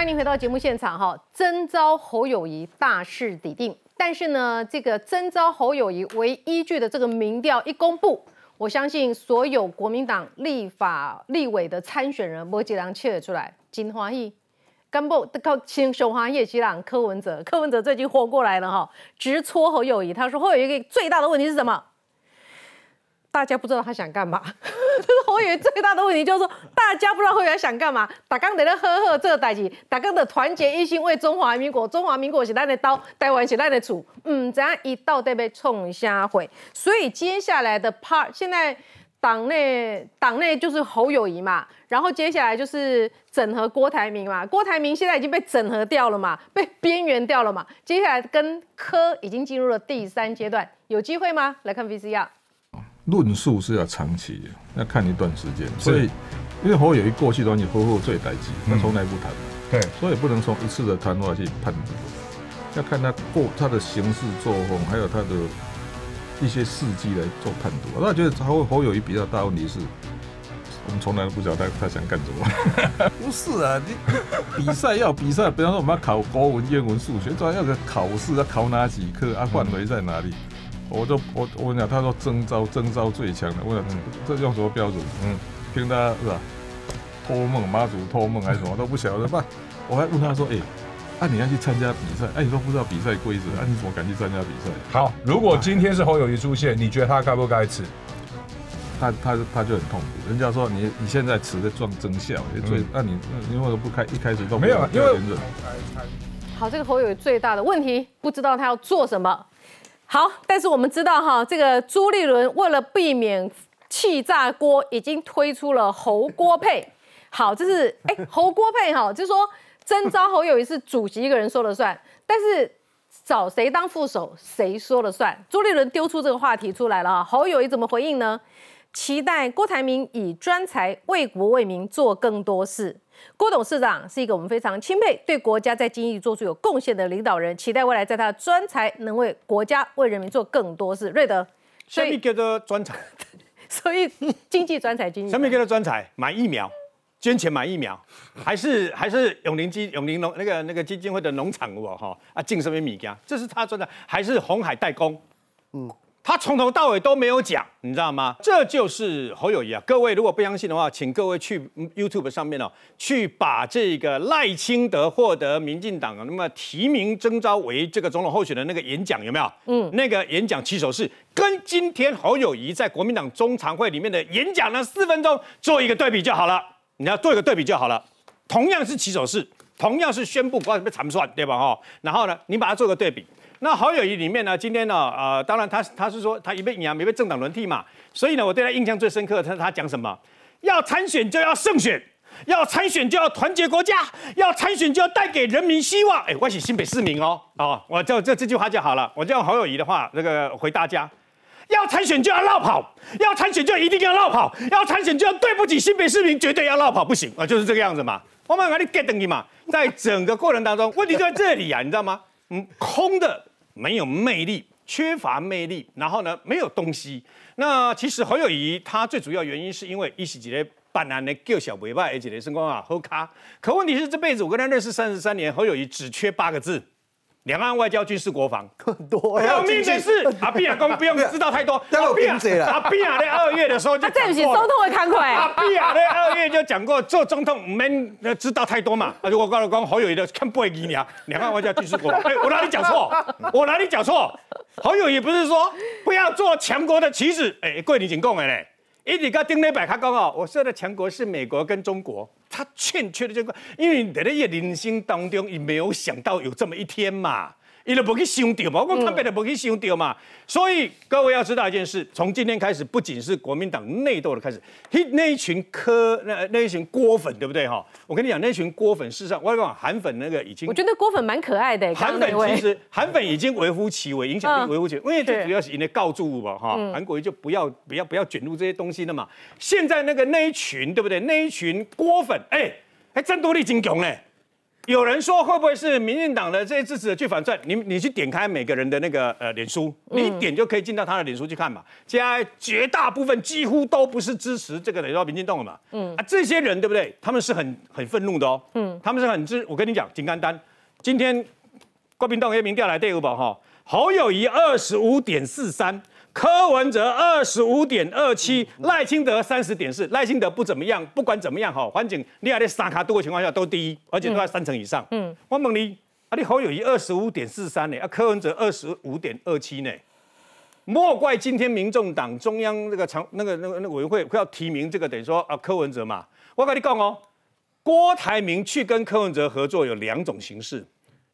欢迎回到节目现场哈，征召侯友谊大势已定，但是呢，这个征召侯友谊为依据的这个民调一公布，我相信所有国民党立法立委的参选人，摩羯郎切得出来，金花义。干部靠亲熊华叶吉朗柯文哲，柯文哲最近活过来了哈，直戳侯友谊，他说侯友谊最大的问题是什么？大家不知道他想干嘛。这是侯友谊最大的问题，就是说大家不知道侯友谊想干嘛。大家在那呵呵这个代志，大家的团结一心为中华民国，中华民国是咱的刀，台湾是咱的主。嗯，怎样一刀得被冲下毁？所以接下来的 part，现在党内党内就是侯友谊嘛，然后接下来就是整合郭台铭嘛。郭台铭现在已经被整合掉了嘛，被边缘掉了嘛。接下来跟柯已经进入了第三阶段，有机会吗？来看 VCR。论述是要长期的，要看一段时间。所以，因为侯友谊过去都你夫妇最代际，他从来不谈。对，所以不能从一次的谈话去判断，要看他过他的行事作风，还有他的一些事迹来做判断。那觉得侯侯友谊比较大问题是，我们从来都不晓得他他想干什么。不是啊，你比赛要比赛，比方说我们要考国文、英文、数学，主要要个考试，要考哪几科啊？范围在哪里？我就我我跟你讲，他说征召征召最强的，我讲这用什么标准？嗯，听他是吧？托梦妈祖托梦还是什么都不晓得吧？我还问他说，哎，啊你要去参加比赛，哎你都不知道比赛规则，啊你怎么敢去参加比赛？好，如果今天是侯友谊出现，你觉得他该不该吃？他他他就很痛苦。人家说你你现在吃的撞真相，所以那你你为什么不开一开始都没有？因为好，这个侯友谊最大的问题，不知道他要做什么。好，但是我们知道哈，这个朱立伦为了避免气炸锅，已经推出了侯锅配。好，这是哎侯锅配哈，就是说征召侯友谊是主席一个人说了算，但是找谁当副手谁说了算。朱立伦丢出这个话题出来了哈，侯友谊怎么回应呢？期待郭台铭以专才为国为民做更多事。郭董事长是一个我们非常钦佩、对国家在经济做出有贡献的领导人，期待未来在他的专才能为国家、为人民做更多事。瑞德，什么叫做专才？所以经济专才经济。什么叫做专才？买疫苗，捐钱买疫苗，还是还是永宁基永宁农那个那个基金会的农场哦哈啊进什么米家？这是他专才，还是红海代工？嗯。他从头到尾都没有讲，你知道吗？这就是侯友谊啊！各位如果不相信的话，请各位去 YouTube 上面哦，去把这个赖清德获得民进党那么提名征召为这个总统候选的那个演讲有没有？嗯，那个演讲起手式跟今天侯友谊在国民党中常会里面的演讲呢四分钟做一个对比就好了。你要做一个对比就好了，同样是起手式，同样是宣布不要被惨算，对吧？哈，然后呢，你把它做个对比。那好友谊里面呢，今天呢，呃，当然他他是说他一被赢，没被政党轮替嘛，所以呢，我对他印象最深刻，他他讲什么？要参选就要胜选，要参选就要团结国家，要参选就要带给人民希望。哎，我是新北市民哦，哦，我就这这句话就好了，我就用好友谊的话那个回大家：要参选就要绕跑，要参选就一定要绕跑，要参选就要对不起新北市民，绝对要绕跑，不行啊，就是这个样子嘛。我们把你 get 你嘛，在整个过程当中，问题就在这里啊，你知道吗？嗯，空的。没有魅力，缺乏魅力，然后呢，没有东西。那其实侯友谊他最主要原因是因为一时几的办男的叫小尾巴，而且的身光啊好卡。可问题是这辈子我跟他认识三十三年，侯友谊只缺八个字。两岸外交、军事、国防，更多。要命的是，阿比亚公不用知道太多。阿比亚，阿比亚在二月的时候就他对不起，总统会慷慨。阿比亚在二月就讲过，做总统们知道太多嘛。而且我告诉讲，侯友谊的看不会给你啊。两岸外交、军事、国防，哎，我哪里讲错？我哪里讲错？侯友谊不是说不要做强国的棋子？哎，贵你警供的嘞。一直跟丁磊百他讲哦，我说的强国是美国跟中国。他欠缺的这个，因为在那个人生当中，也没有想到有这么一天嘛。伊都不去想到嘛，我讲特别的不去想到嘛，所以各位要知道一件事，从今天开始，不仅是国民党内斗的开始，那那一群科那那一群锅粉，对不对哈？我跟你讲，那群锅粉，事实上，我讲韩粉那个已经，我觉得锅粉蛮可爱的。韩粉其实韩粉已经微乎其微，影响力微乎其微，因为最主要是因为告诉嘛哈，韩国瑜就不要不要不要卷入这些东西了嘛。现在那个那一群，对不对？那一群锅粉，哎，还战斗力真强嘞。有人说会不会是民进党的这些支持者去反串？你你去点开每个人的那个呃脸书，你一点就可以进到他的脸书去看嘛。现在绝大部分几乎都不是支持这个等于说民进党的嘛。嗯啊，这些人对不对？他们是很很愤怒的哦。嗯，他们是很支。我跟你讲，金甘丹今天国民党一民调来对五宝哈，侯友谊二十五点四三。柯文哲二十五点二七，赖清德三十点四，赖清德不怎么样，不管怎么样哈，环境你还在三卡多的情况下都第一，而且都在三成以上。嗯，我问你，啊，你侯友谊二十五点四三呢，啊，柯文哲二十五点二七呢？莫怪今天民众党中央那个常那个那个那个委员会要提名这个，等于说啊柯文哲嘛，我跟你讲哦，郭台铭去跟柯文哲合作有两种形式。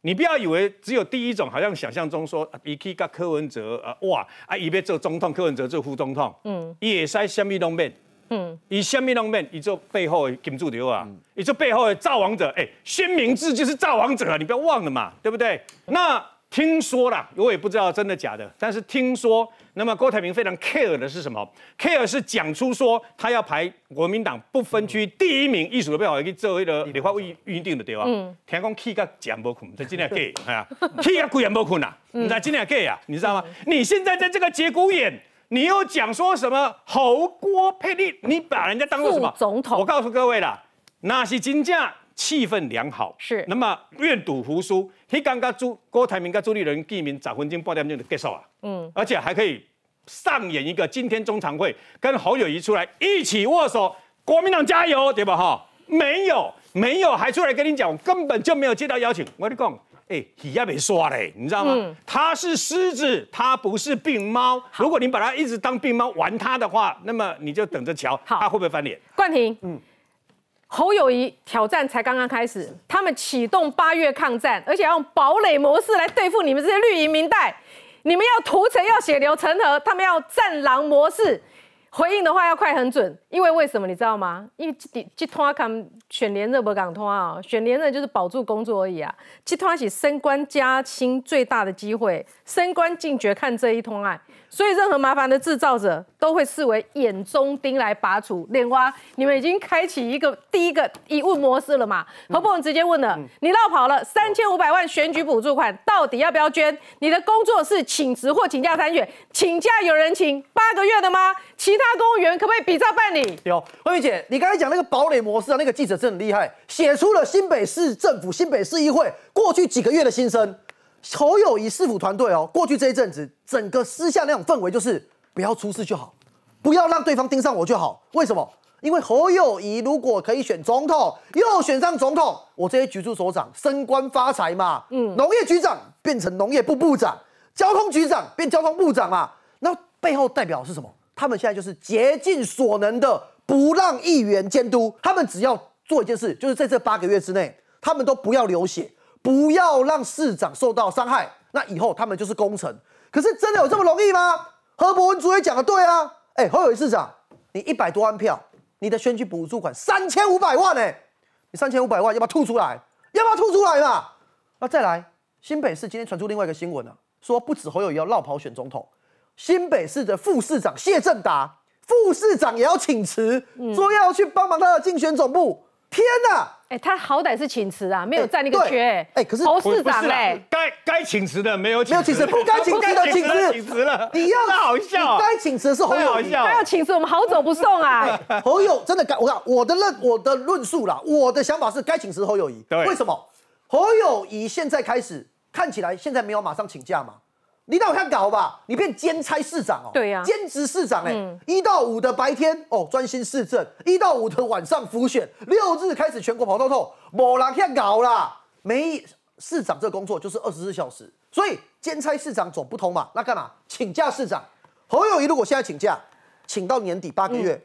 你不要以为只有第一种，好像想象中说，伊去跟柯文哲啊，哇，啊，伊要做总统，柯文哲做副总统，嗯，伊也使什么拢面，嗯，伊什么拢面，伊做背后的金主流啊，伊做背后的造王者，哎，宣明志就是造王者啊，你不要忘了嘛，对不对？那。听说啦，我也不知道真的假的，但是听说，那么郭台铭非常 care 的是什么？care 是讲出说他要排国民党不分区第一名，艺术的背后去做一个立法预预定的对吧？嗯。听讲气个讲 不困，这今天 gay 哎呀，气个贵也不困呐，你在今天 gay 啊，你知道吗？你现在在这个节骨眼，你又讲说什么侯郭配立，你把人家当做什么总统？我告诉各位啦，那是金价。气氛良好，是那么愿赌服输。他刚刚朱郭台铭跟朱立伦见面，早分钟八点钟就结束啊。嗯，而且还可以上演一个今天中常会，跟侯友谊出来一起握手，国民党加油，对吧？哈，没有没有，还出来跟你讲，我根本就没有接到邀请。我跟你讲，哎，皮也没刷嘞，你知道吗？他是狮子，他不是病猫。如果你把他一直当病猫玩他的话，那么你就等着瞧，他会不会翻脸？冠廷，嗯。侯友谊挑战才刚刚开始，他们启动八月抗战，而且要用堡垒模式来对付你们这些绿营民代，你们要屠城，要血流成河，他们要战狼模式。回应的话要快很准，因为为什么你知道吗？因为这这拖看选连任不港拖啊，选连任就是保住工作而已啊。这拖起升官加薪最大的机会，升官进爵看这一通案。所以任何麻烦的制造者都会视为眼中钉来拔除。莲花，你们已经开启一个第一个疑问模式了嘛？何不直接问了，你绕跑了三千五百万选举补助款，到底要不要捐？你的工作是请辞或请假参选？请假有人请八个月的吗？其他公务员可不可以比照办理？有，慧玉姐，你刚才讲那个堡垒模式啊，那个记者真的很厉害，写出了新北市政府、新北市议会过去几个月的心声。侯友谊市府团队哦，过去这一阵子，整个私下那种氛围就是不要出事就好，不要让对方盯上我就好。为什么？因为侯友谊如果可以选总统，又选上总统，我这些局处所长升官发财嘛。嗯，农业局长变成农业部部长，交通局长变交通部长嘛。那背后代表是什么？他们现在就是竭尽所能的不让议员监督，他们只要做一件事，就是在这八个月之内，他们都不要流血。不要让市长受到伤害，那以后他们就是功臣。可是真的有这么容易吗？何伯文主委讲的对啊，哎，侯友谊市长，你一百多万票，你的选举补助款三千五百万哎，你三千五百万要不要吐出来？要不要吐出来嘛？那再来，新北市今天传出另外一个新闻啊，说不止侯友谊要绕跑选总统，新北市的副市长谢正达，副市长也要请辞，说要去帮忙他的竞选总部。天呐！哎，他好歹是请辞啊，没有占那个缺。哎，可是侯市长哎，该该请辞的没有没有请辞，不该请辞的请辞，请辞了。你要好笑，该请辞的是侯友谊，他要请辞，我们好走不送啊。侯友真的该我讲我的论我的论述啦，我的想法是该请辞侯友谊。为什么？侯友谊现在开始看起来现在没有马上请假嘛？你让我看搞吧，你变兼差市长哦，对呀，兼职市长哎，一到五的白天哦专心市政，一到五的晚上浮选，六日开始全国跑透透，没人看搞啦。没市长这工作就是二十四小时，所以兼差市长走不通嘛，那干嘛请假市长？侯友谊如果现在请假，请到年底八个月，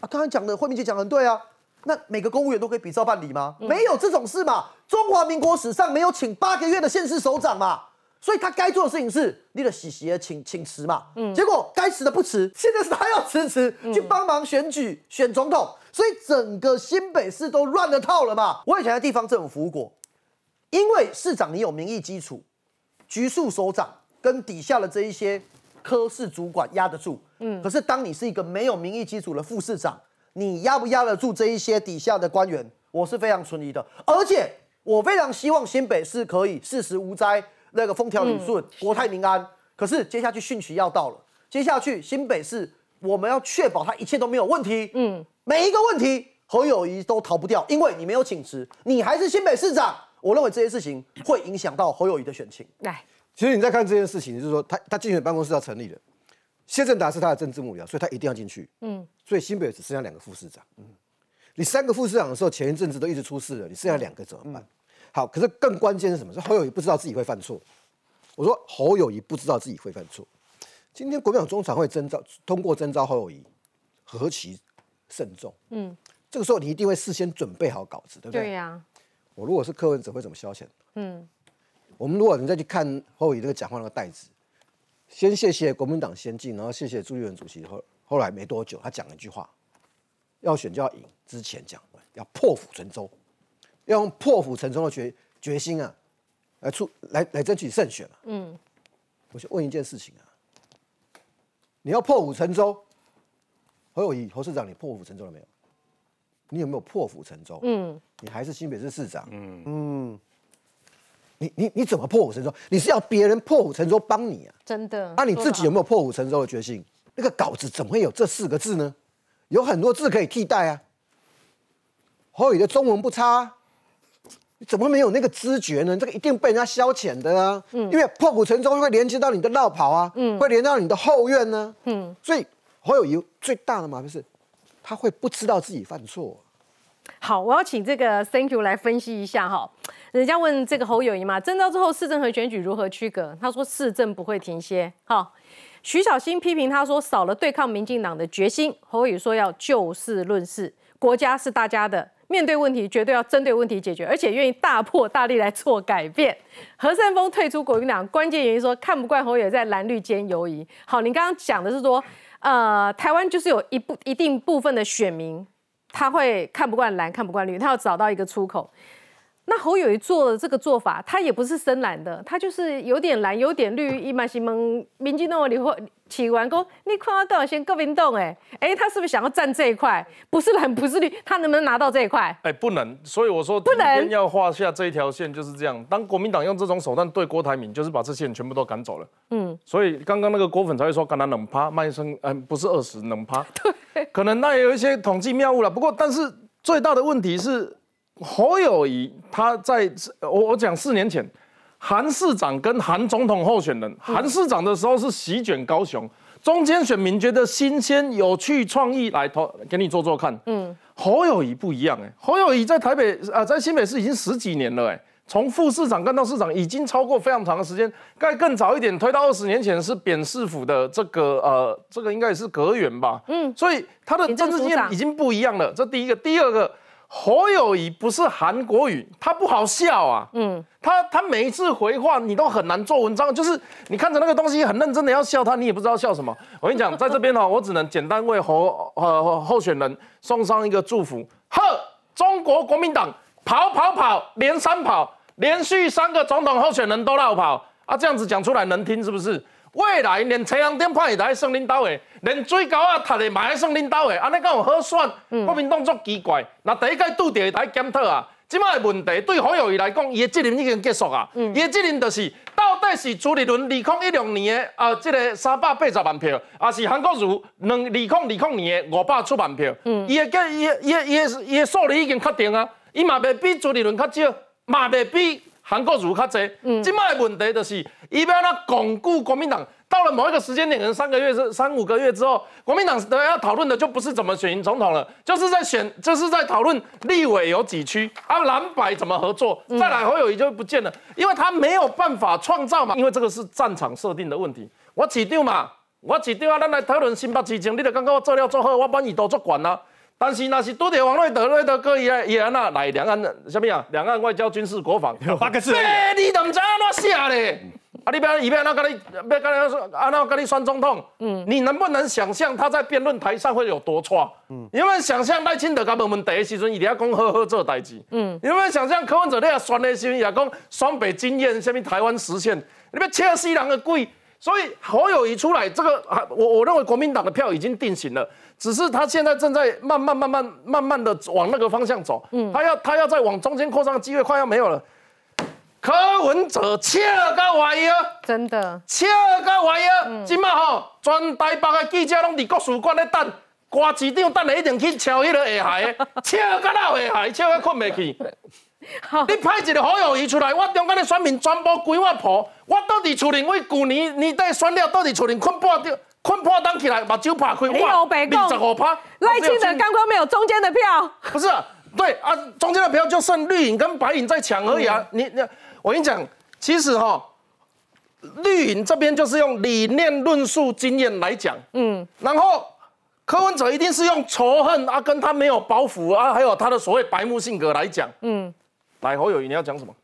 啊，刚才讲的惠明姐讲很对啊，那每个公务员都可以比照办理吗？没有这种事嘛，中华民国史上没有请八个月的县市首长嘛。所以他该做的事情是你的喜喜的请请辞嘛，嗯，结果该辞的不辞，现在是他要辞职去帮忙选举选总统，所以整个新北市都乱了套了嘛。我以前在地方政府服务过，因为市长你有民意基础，局处首长跟底下的这一些科室主管压得住，嗯，可是当你是一个没有民意基础的副市长，你压不压得住这一些底下的官员？我是非常存疑的，而且。我非常希望新北市可以事时无灾，那个风调雨顺，国泰民安。可是接下去汛期要到了，接下去新北市我们要确保它一切都没有问题。嗯，每一个问题侯友谊都逃不掉，因为你没有请辞，你还是新北市长。我认为这些事情会影响到侯友谊的选情。来，其实你在看这件事情，就是说他他竞选办公室要成立的，谢正达是他的政治幕僚，所以他一定要进去。嗯，所以新北只剩下两个副市长。嗯，你三个副市长的时候，前一阵子都一直出事了，你剩下两个怎么办？好，可是更关键是什么？是侯友谊不知道自己会犯错。我说侯友谊不知道自己会犯错。今天国民党中常会征召通过征召侯友谊，何其慎重。嗯，这个时候你一定会事先准备好稿子，对不对？对呀，我如果是柯文哲会怎么消遣？嗯，我们如果你再去看侯友谊这个讲话那个袋子，先谢谢国民党先进，然后谢谢朱立伦主席，后后来没多久他讲了一句话，要选就要赢，之前讲要破釜沉舟，要用破釜沉舟的决决心啊，来出来来争取胜选嘛。嗯，我就问一件事情啊，你要破釜沉舟，侯友谊侯市长，你破釜沉舟了没有？你有没有破釜沉舟？嗯，你还是新北市市长。嗯嗯，你你你怎么破釜沉舟？你是要别人破釜沉舟帮你啊？真的。那、你自己有没有破釜沉舟的决心？那个稿子怎么会有这四个字呢？有很多字可以替代啊。侯友谊的中文不差、啊，你怎么会没有那个知觉呢？这个一定被人家消遣的啊。嗯，因为破釜沉舟会连接到你的绕跑啊，嗯，会连到你的后院呢。嗯，所以侯友谊最大的麻烦是，他会不知道自己犯错。好，我要请这个 Thank you 来分析一下哈。人家问这个侯友谊嘛，征召之后市政和选举如何区隔？他说市政不会停歇。好，徐小新批评他说少了对抗民进党的决心。侯友谊说要就事论事，国家是大家的，面对问题绝对要针对问题解决，而且愿意大破大立来做改变。何善峰退出国民党，关键原因说看不惯侯友在蓝绿间游移。好，你刚刚讲的是说，呃，台湾就是有一部一定部分的选民。他会看不惯蓝，看不惯绿，他要找到一个出口。那侯友谊做的这个做法，他也不是深蓝的，他就是有点蓝，有点绿。伊嘛是问民进党里或起完工，你看到多先国民党哎哎，他是不是想要占这一块？不是蓝，不是绿，他能不能拿到这一块？哎，不能。所以我说，不能要画下这一条线，就是这样。当国民党用这种手段对郭台铭，就是把这些人全部都赶走了。嗯。所以刚刚那个郭粉才会说，刚刚冷趴卖声，嗯，不是二十冷趴。对。可能那也有一些统计谬误了。不过，但是最大的问题是。侯友谊他在我我讲四年前，韩市长跟韩总统候选人，韩市长的时候是席卷高雄，中间选民觉得新鲜、有趣、创意，来投给你做做看。嗯，侯友谊不一样哎，侯友谊在台北啊，在新北市已经十几年了哎，从副市长干到市长，已经超过非常长的时间。该更早一点推到二十年前是扁市府的这个呃，这个应该也是阁员吧。嗯，所以他的政治经验已经不一样了。这第一个，第二个。侯友谊不是韩国语，他不好笑啊。嗯，他他每一次回话你都很难做文章，就是你看着那个东西很认真的要笑他，你也不知道笑什么。我跟你讲，在这边哈，我只能简单为侯呃候选人送上一个祝福。呵，中国国民党跑跑跑连三跑，连续三个总统候选人都绕跑啊，这样子讲出来能听是不是？未来连太阳电判也来算领导的，连水沟啊塔的嘛来算领导的，安尼讲有好选？国民党作奇怪，那第一届拄着来检讨啊。即摆的问题对侯友谊来讲，伊的责任已经结束啊。伊的责任就是，到底是朱立伦二零一六年的啊，这个三百八十万票，还是韩国瑜两二零二零年的五百出万票？伊的计伊伊伊伊的数字已经确定啊，伊嘛未比朱立伦较少，嘛未比。韩国瑜较济，今麦的问题就是，伊要那巩固国民党，到了某一个时间点，可能三个月、是三五个月之后，国民党的要讨论的就不是怎么选总统了，就是在选，就是在讨论立委有几区啊，蓝白怎么合作，再来侯友谊就不见了，因为他没有办法创造嘛，因为这个是战场设定的问题。我市长嘛，我市长啊，咱来讨论新北市情，你就感觉我做了做好，我把耳朵做管啦。但是那是拄着王瑞德、瑞德哥伊伊安那来两岸的什么呀？两岸外交、军事、国防 八个字。哎，你怎么知道怎写嘞？啊，你不要，你不要那个你，不要跟你说，啊那跟你选总统。嗯。你能不能想象他在辩论台上会有多差？嗯。有没有想象赖清德甲问问题的时阵，伊伫遐讲呵呵做代志？嗯。有没有想象柯文哲在选的时阵，也讲双北经验，下面台湾实现？你要切西人的鬼？所以侯友谊出来，这个啊，我我认为国民党的票已经定型了，只是他现在正在慢慢慢慢慢慢的往那个方向走，嗯，他要他要再往中间扩张的机会快要没有了。柯文哲笑到歪啊，真的，笑到歪啊！今麦吼，全台北的记者拢伫国术馆咧等，瓜市长等下一定去敲迄个下海的，笑到老下海，笑到困袂去。你派一个好友谊出来，我中间的选民全部归我抱，我倒伫厝里为旧年年底选了，倒伫厝里困半吊，困半当起来，目睭拍开，哇，二十五趴。赖清德刚刚没有中间的票，不是，对啊，中间的票就剩绿营跟白营在抢而已啊，你你。我跟你讲，其实哈，绿营这边就是用理念论述经验来讲，嗯，然后柯文哲一定是用仇恨啊，跟他没有包袱啊，还有他的所谓白目性格来讲，嗯，来侯友谊你要讲什么？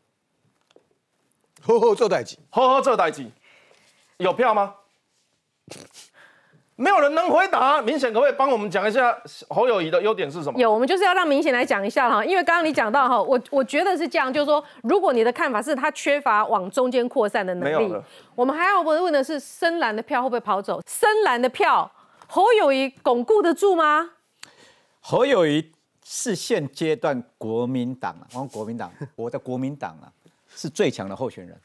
呵呵做代级，呵呵做代级，有票吗？没有人能回答，明显可不可以帮我们讲一下侯友谊的优点是什么？有，我们就是要让明显来讲一下哈，因为刚刚你讲到哈，我我觉得是这样，就是说，如果你的看法是他缺乏往中间扩散的能力，我们还要问问的是深蓝的票会不会跑走？深蓝的票，侯友谊巩固得住吗？侯友谊是现阶段国民党啊，我国民党，我的国民党啊，是最强的候选人。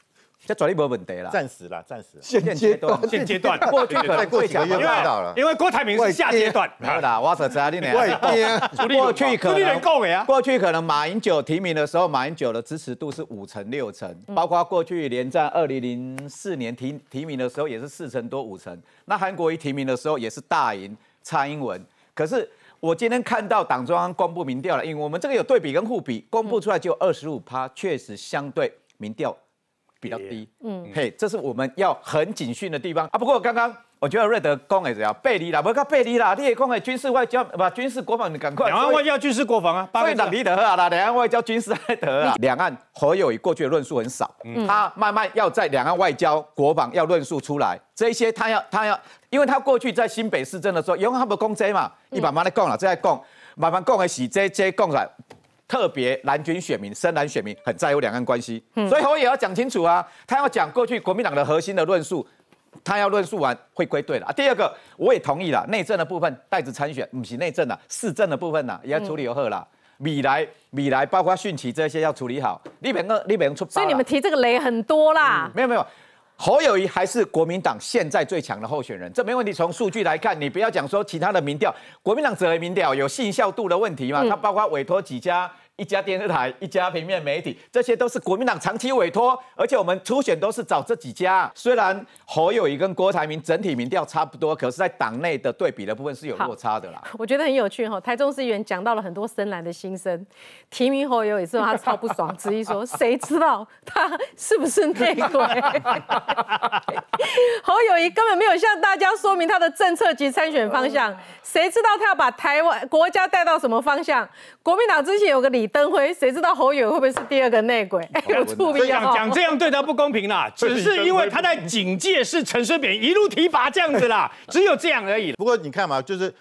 这转力没问题啦，暂时啦，暂时。现阶段，现阶段，过去可能过几个月看到了，因为郭台铭是下阶段。好啦，我所知道你俩。过去可能过去可能马英九提名的时候，马英九的支持度是五成六成，包括过去连战二零零四年提提名的时候也是四成多五成。那韩国瑜提名的时候也是大赢蔡英文。可是我今天看到党中央公布民调了，因为我们这个有对比跟互比，公布出来就二十五趴，确实相对民调。比较低，嗯，嘿，这是我们要很警讯的地方啊。不过刚刚我觉得瑞德讲的怎样？背离啦，不要背离啦，你也讲的军事外交，不，军事国防，你赶快。两岸外交、军事国防啊，所以党离得啊啦，两岸外交、军事还得啊。两岸侯友谊过去的论述很少，他慢慢要在两岸外交、国防要论述出来，这些他要他要，因为他过去在新北市政的时候，因为他不公这嘛，你慢慢的讲了，再讲，慢慢讲的是这这讲出来。特别蓝军选民、深蓝选民很在乎两岸关系，所以我也要讲清楚啊。他要讲过去国民党的核心的论述，他要论述完会归队了啊。第二个，我也同意了，内政的部分带着参选，不是内政的，市政的部分呐，也要处理好了。米来米来，包括讯息这些要处理好。你别个你别出，所以你们提这个雷很多啦。没有没有。侯友谊还是国民党现在最强的候选人，这没问题。从数据来看，你不要讲说其他的民调，国民党指的民调有信效度的问题嘛？他包括委托几家。一家电视台，一家平面媒体，这些都是国民党长期委托，而且我们初选都是找这几家。虽然侯友谊跟郭台铭整体民调差不多，可是，在党内的对比的部分是有落差的啦。我觉得很有趣哈，台中市议员讲到了很多深蓝的心声。提名侯友谊之后，他超不爽，质疑说：谁知道他是不是内鬼？侯友谊根本没有向大家说明他的政策及参选方向，谁知道他要把台湾国家带到什么方向？国民党之前有个李。登辉，谁知道侯友会不会是第二个内鬼？有出名啊！讲这样对他不公平啦，只是因为他在警戒是陈水扁一路提拔这样子啦，只有这样而已。不过你看嘛，就是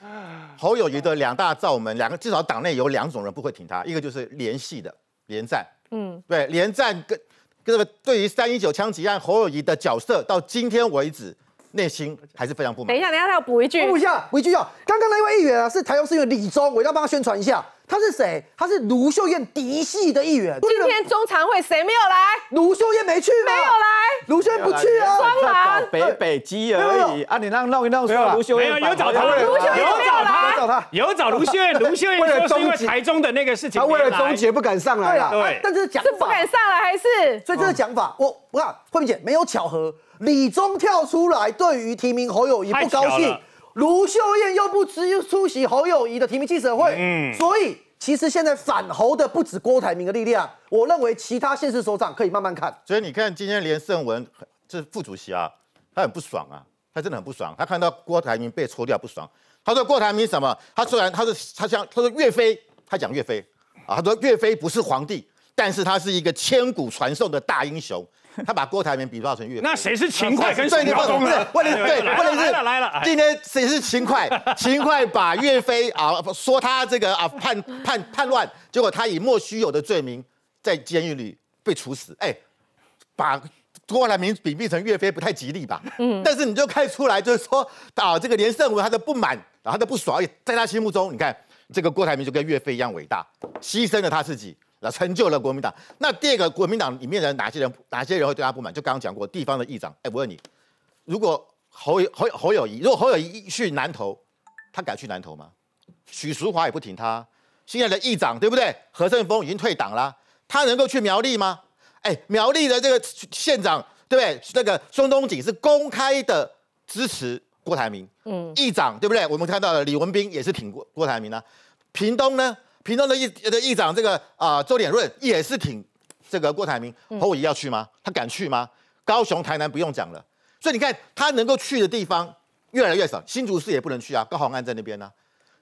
侯友谊的两大罩门，两个至少党内有两种人不会挺他，一个就是联系的连战，嗯，对，连战跟跟这个对于三一九枪击案侯友谊的角色，到今天为止内心还是非常不满。等一下，等一下，他要补一句，补一下，补一句啊！刚刚那位议员啊，是台中市议员李忠，我要帮他宣传一下。他是谁？他是卢秀燕嫡系的议员。今天中常会谁没有来？卢秀燕没去吗？没有来，卢秀燕不去啊。双狼北北基而已啊！你让弄一弄，说卢秀燕有找他，卢秀燕有找他，找他，有找卢秀燕。卢秀燕为了终结台中的那个事情，他为了终结不敢上来啊。对，但这是讲是不敢上来还是？所以这个讲法，我我看慧敏姐没有巧合，李宗跳出来对于提名侯友谊不高兴，卢秀燕又不支出席侯友谊的提名记者会，嗯，所以。其实现在反侯的不止郭台铭的力量，我认为其他县市首长可以慢慢看。所以你看，今天连胜文这副主席啊，他很不爽啊，他真的很不爽。他看到郭台铭被抽掉不爽。他说郭台铭什么？他虽然他说他讲他说岳飞，他讲岳飞啊，他说岳飞不是皇帝，但是他是一个千古传颂的大英雄。他把郭台铭比造成岳，那谁是勤快跟孙中山？问题对，问题是来了，今天谁是勤快？勤快把岳飞啊说他这个啊叛叛叛乱，结果他以莫须有的罪名在监狱里被处死。哎，把郭台铭比喻成岳飞不太吉利吧？嗯，但是你就看出来，就是说啊，这个连胜文他的不满，然后他的不爽，在他心目中，你看这个郭台铭就跟岳飞一样伟大，牺牲了他自己，然后成就了国民党。那第二个，国民党里面的哪些人，哪些人会对他不满？就刚刚讲过，地方的议长。哎，我问你，如果侯友侯侯友谊，如果侯友谊去南投，他敢去南投吗？许淑华也不挺他，现在的议长对不对？何胜峰已经退党了，他能够去苗栗吗？哎，苗栗的这个县长对不对？那个孙东锦是公开的支持郭台铭，嗯，议长对不对？我们看到了李文斌也是挺郭郭台铭啊。屏东呢，屏东的议的议长这个啊周点润也是挺这个郭台铭。侯友宜要去吗？他敢去吗？高雄、台南不用讲了，所以你看他能够去的地方越来越少，新竹市也不能去啊，高雄安在那边呢。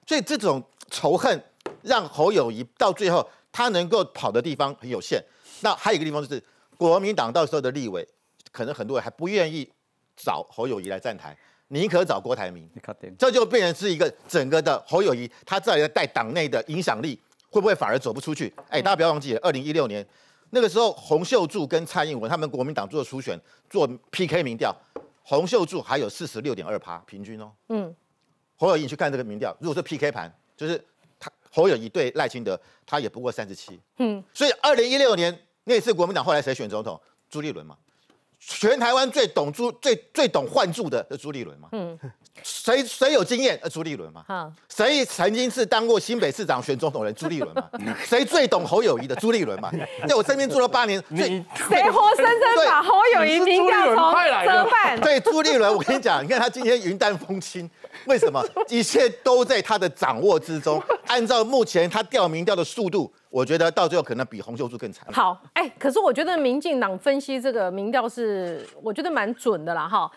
所以这种仇恨让侯友谊到最后他能够跑的地方很有限。那还有一个地方就是国民党到时候的立委，可能很多人还不愿意找侯友谊来站台，宁可找郭台铭。这就变成是一个整个的侯友谊，他在带党内的影响力会不会反而走不出去？哎，大家不要忘记，二零一六年那个时候，洪秀柱跟蔡英文他们国民党做初选做 PK 民调，洪秀柱还有四十六点二趴平均哦。嗯，侯友谊去看这个民调，如果是 PK 盘，就是他侯友谊对赖清德，他也不过三十七。嗯，所以二零一六年。那次国民党后来谁选总统？朱立伦嘛，全台湾最懂朱、最最懂换柱的是朱立伦嘛。嗯，谁谁有经验？呃，朱立伦嘛。好，谁曾经是当过新北市长选总统人？朱立伦嘛。谁最懂侯友谊的？朱立伦嘛。在我身边住了八年，谁活生生把侯友谊民调从折半？对，朱立伦，我跟你讲，你看他今天云淡风轻，为什么？一切都在他的掌握之中。按照目前他调民调的速度。我觉得到最后可能比洪秀柱更惨。好，哎，可是我觉得民进党分析这个民调是，我觉得蛮准的啦，哈。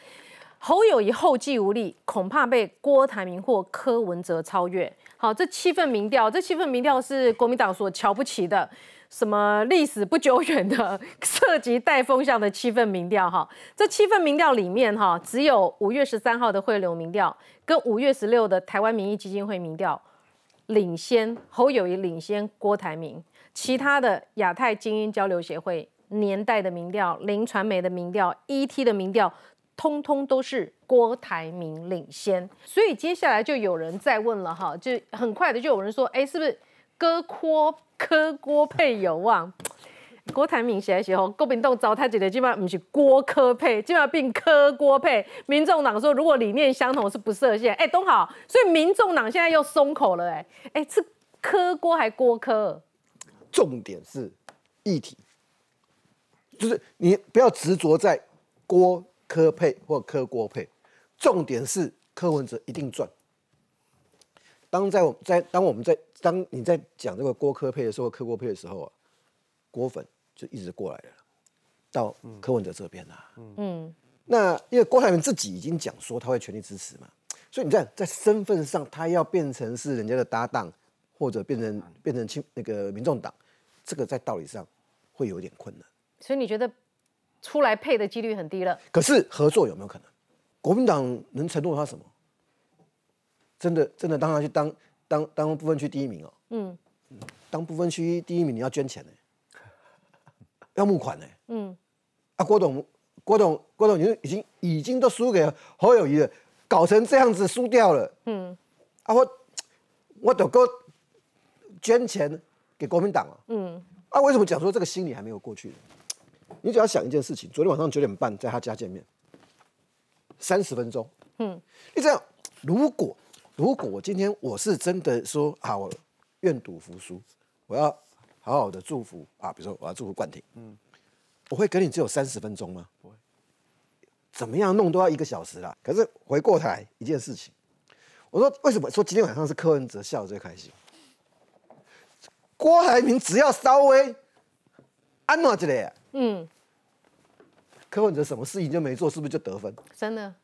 侯友谊后继无力，恐怕被郭台铭或柯文哲超越。好，这七份民调，这七份民调是国民党所瞧不起的，什么历史不久远的涉及带风向的七份民调，哈。这七份民调里面，哈，只有五月十三号的汇流民调跟五月十六的台湾民意基金会民调。领先侯友谊，领先郭台铭，其他的亚太精英交流协会、年代的民调、林传媒的民调、ET 的民调，通通都是郭台铭领先。所以接下来就有人再问了哈，就很快的就有人说，哎，是不是割锅割锅配有啊？郭台铭写的时候，国民党糟蹋一个，基本上不是郭科配，基本上变柯郭配。民众党说，如果理念相同是不设限。哎，东好，所以民众党现在又松口了。哎，哎，是柯郭还郭科？重点是议题，就是你不要执着在郭科配或柯郭配，重点是柯文哲一定赚。当在我在当我们在当你在讲这个郭科配的时候，柯郭配的时候啊，郭粉。就一直过来了，到柯文哲这边啦。嗯，那因为郭台铭自己已经讲说他会全力支持嘛，所以你看在身份上他要变成是人家的搭档，或者变成变成亲那个民众党，这个在道理上会有点困难。所以你觉得出来配的几率很低了？可是合作有没有可能？国民党能承诺他什么？真的真的当他去当当当部分区第一名哦。嗯，当部分区第一名你要捐钱呢。要募款呢？嗯，啊，郭董，郭董，郭董，你已经已经都输给侯友谊了，搞成这样子输掉了。嗯，啊，我我都够捐钱给国民党啊。嗯，啊，为什么讲说这个心理还没有过去？你只要想一件事情，昨天晚上九点半在他家见面，三十分钟。嗯，你这样，如果如果我今天我是真的说啊，我愿赌服输，我要。好好的祝福啊，比如说我要祝福冠廷，嗯，我会跟你只有三十分钟吗？不会，怎么样弄都要一个小时啦。可是回过台一件事情，我说为什么说今天晚上是柯文哲笑最开心？郭台铭只要稍微安暖起来，嗯，柯文哲什么事情就没做，是不是就得分？真的。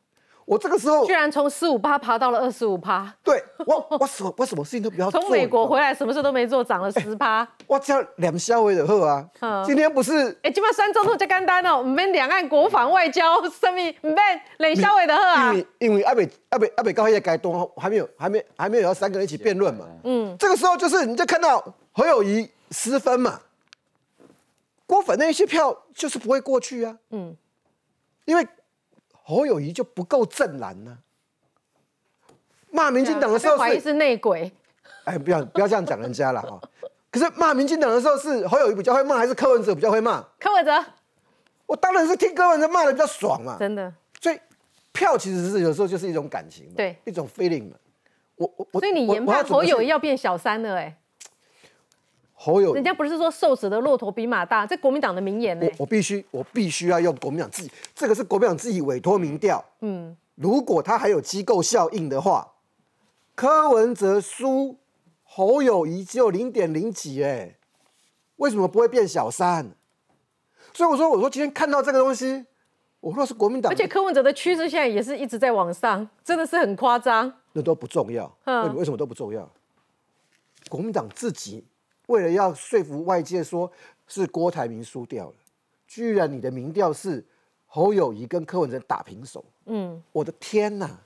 我这个时候居然从十五趴爬到了二十五趴，对我我什我什么事情都不要做，从美国回来什么事都没做，涨了十趴。我叫两消为的好啊，今天不是哎，今晚三中都这简单哦，唔免两岸国防外交，什么唔免两消为的好啊。因为因为阿北阿北阿北高一该东还没有还没还没有要三个人一起辩论嘛，嗯，这个时候就是你就看到侯友谊失分嘛，郭粉那些票就是不会过去啊，嗯。因为侯友谊就不够正蓝呢、骂民进党的时候怀疑是内鬼，哎，不要不要这样讲人家了哈。可是骂民进党的时候是侯友谊比较会骂，还是柯文哲比较会骂？柯文哲我当然是听柯文哲骂的比较爽嘛。真的，所以票其实是有时候就是一种感情嘛，对一种 feeling 嘛。我我我，所以你研判侯友去谊要变小三了，哎，侯友人家不是说瘦死的骆驼比马大，这国民党的名言呢我。我必须我必须要用国民党自己，这个是国民党自己委托民调。嗯，如果他还有机构效应的话，柯文哲输侯友谊只有零点零几，哎，为什么不会变小三？所以我说，我说今天看到这个东西，我说是国民党，而且柯文哲的趋势现在也是一直在往上，真的是很夸张。那都不重要，嗯为为什么都不重要？国民党自己为了要说服外界说是郭台铭输掉了，居然你的民调是侯友谊跟柯文哲打平手，嗯，我的天哪，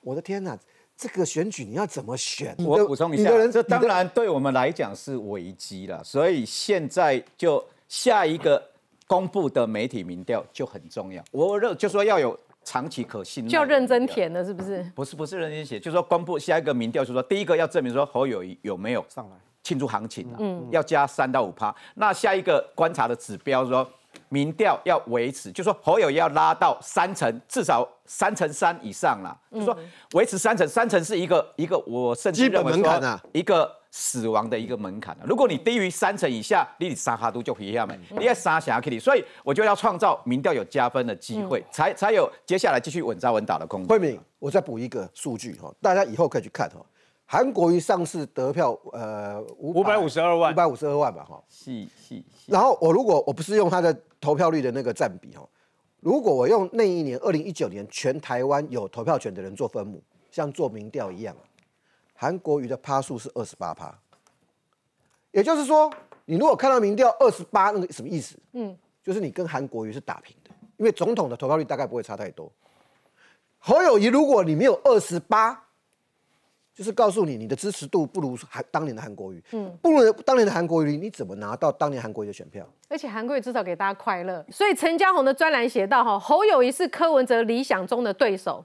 我的天哪，这个选举你要怎么选？我补充一下这当然对我们来讲是危机了，所以现在就下一个公布的媒体民调就很重要。我认就说要有长期可信，就要认真。填了，是不是？不是不是认真写，就是说公布下一个民调，就是说第一个要证明说侯友谊有没有上来庆祝行情啊，要加三到五趴。那下一个观察的指标是说民调要维持，就说侯友要拉到三成，至少三成三以上啦。就说维持三成，三成是一个一个我甚至基本认为说门槛啊一个死亡的一个门槛啊。如果你低于三成以下，你三哈都就回下面，你要杀下去，所以我就要创造民调有加分的机会，才才有接下来继续稳扎稳打的空间。慧敏，我再补一个数据哈，大家以后可以去看哈。韩国瑜上市得票呃五百五十二万五百五十二万吧哈。细细细，然后我如果我不是用他的投票率的那个占比哦，如果我用那一年二零一九年全台湾有投票权的人做分母，像做民调一样，韩国瑜的趴数是二十八趴，也就是说，你如果看到民调二十八，那个什么意思？嗯，就是你跟韩国瑜是打平的，因为总统的投票率大概不会差太多。侯友谊，如果你没有二十八，就是告诉你你的支持度不如韩当年的韩国瑜，嗯，不如当年的韩国瑜，你怎么拿到当年韩国瑜的选票？而且韩国瑜至少给大家快乐。所以陈嘉宏的专栏写到哈，侯友谊是柯文哲理想中的对手，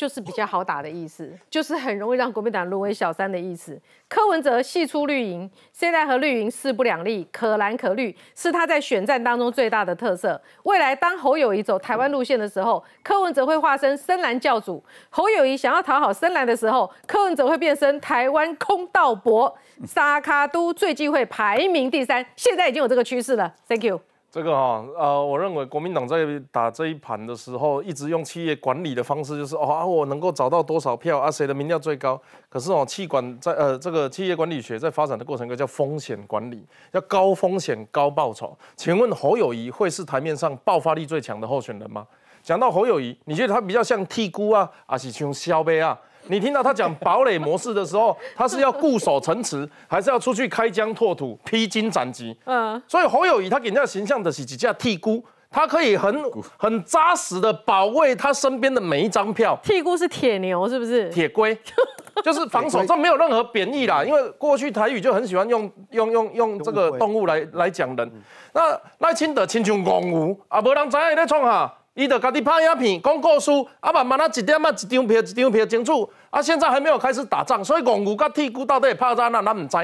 就是比较好打的意思，就是很容易让国民党沦为小三的意思。柯文哲系出绿营，现在和绿营势不两立，可蓝可绿，是他在选战当中最大的特色。未来当侯友谊走台湾路线的时候，柯文哲会化身深蓝教主；侯友谊想要讨好深蓝的时候，柯文哲会变身台湾空道博。沙卡都最忌讳排名第三，现在已经有这个趋势了。Thank you。这个哈、呃，我认为国民党在打这一盘的时候，一直用企业管理的方式，就是哦啊，我能够找到多少票啊，谁的民调最高。可是哦，企管在呃这个企业管理学在发展的过程，一个叫风险管理，要高风险高报酬。请问侯友谊会是台面上爆发力最强的候选人吗？讲到侯友谊，你觉得他比较像剃菇啊，还是像肖杯啊？你听到他讲堡垒模式的时候，他是要固守城池，还是要出去开疆拓土、披荆斩棘？嗯，所以侯友谊他给人家的形象的是几架剃菇，他可以很很扎实的保卫他身边的每一张票。屁股是铁牛，是不是？铁龟 就是防守，这没有任何贬义啦，因为过去台语就很喜欢用用用用这个动物来来讲人。那赖清德亲像戆牛，啊，无人知影伊在创啥，伊就家己拍影片讲故事，啊慢慢啊一点啊一张票一张票清楚，啊现在还没有开始打仗，所以戆牛甲铁骨到底会拍战啊，咱毋知。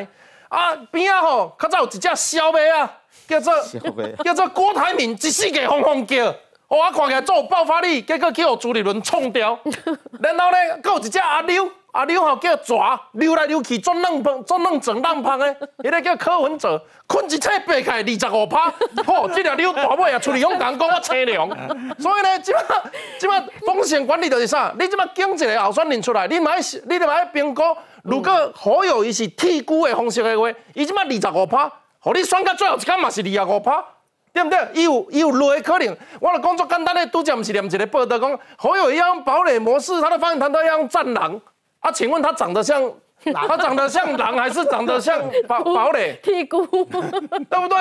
啊边啊吼，较早有一只小马啊，叫做叫做郭台铭，一世界轰轰叫。哦，我看起来做有爆发力，结果去互朱立伦冲掉。然后呢，还有一只阿溜，阿溜吼叫蛇，溜来溜去，转愣碰，转浪整愣碰的，迄个叫柯文哲，困一册爬起来二十五趴。吼，这条溜大尾也出去勇敢讲我青凉。所以呢，即摆即摆风险管理就是啥？你即摆拣一个候选人出来，你买你得买评估，如果好友伊是剃骨的方式的话，伊即摆二十五趴，互你选到最后一天嘛是二十五趴。对不对？伊有伊有落的可能。我的工作简单的，拄则毋是念一个报道讲，好友伊要用堡垒模式，他的方向团队要用战狼。啊，请问他长得像，他长得像狼还是长得像 堡堡垒？屁股，对不对？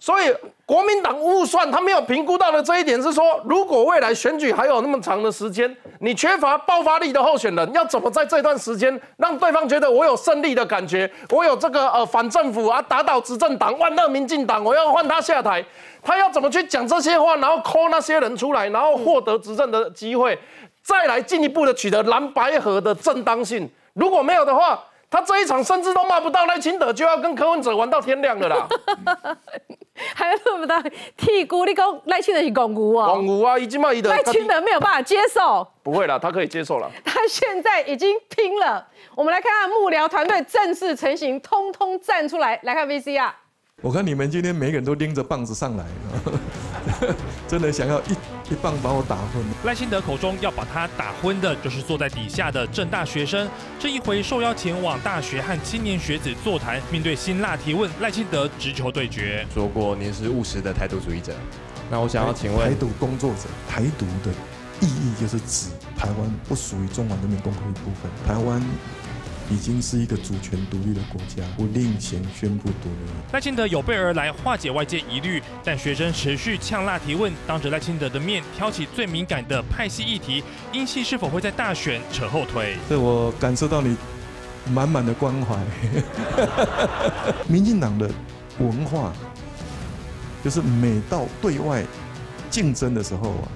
所以国民党误算，他没有评估到的这一点是说，如果未来选举还有那么长的时间，你缺乏爆发力的候选人，要怎么在这段时间让对方觉得我有胜利的感觉，我有这个呃反政府啊，打倒执政党，万恶民进党，我要换他下台，他要怎么去讲这些话，然后抠那些人出来，然后获得执政的机会，再来进一步的取得蓝白河的正当性。如果没有的话，他这一场甚至都骂不到赖清德，就要跟柯文哲玩到天亮了啦。还有那么大剔骨，你讲赖清德是公牛哦，广武啊，已经骂一的赖清德没有办法接受，不会啦，他可以接受了。他现在已经拼了。我们来看看幕僚团队正式成型，通通站出来，来看 VCR。我看你们今天每个人都拎着棒子上来，真的想要一一棒把我打昏。赖清德口中要把他打昏的，就是坐在底下的正大学生。这一回受邀前往大学和青年学子座谈，面对辛辣提问，赖清德直球对决。说过您是务实的台独主义者，那我想要请问台，独工作者，台独的意义就是指台湾不属于中华人民共和国一部分，台湾已经是一个主权独立的国家，不另行宣布独立。赖清德有备而来，化解外界疑虑，但学生持续呛辣提问，当着赖清德的面挑起最敏感的派系议题，英系是否会在大选扯后腿？对我感受到你满满的关怀。民进党的文化，就是每到对外竞争的时候啊，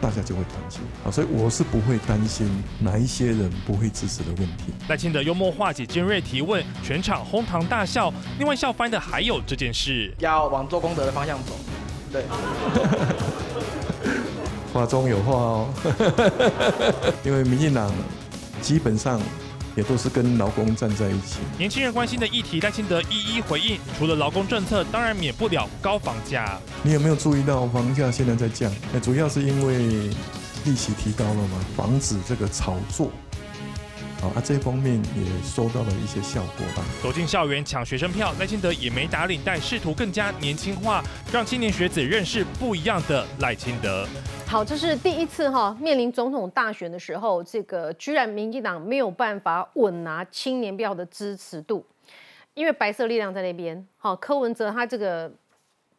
大家就会团结啊，所以我是不会担心哪一些人不会支持的问题。赖清德幽默化解尖锐提问，全场哄堂大笑。另外笑翻的还有这件事。要往做功德的方向走。对，话中有话哦，因为民进党基本上也都是跟劳工站在一起。年轻人关心的议题，赖清德一一回应。除了劳工政策，当然免不了高房价。你有没有注意到房价现在在降？那主要是因为利息提高了嘛，防止这个炒作。好啊，这方面也收到了一些效果吧。走进校园抢学生票，赖清德也没打领带，试图更加年轻化，让青年学子认识不一样的赖清德。好，这是第一次哈，面临总统大选的时候，这个居然民进党没有办法稳拿青年票的支持度，因为白色力量在那边，好，柯文哲他这个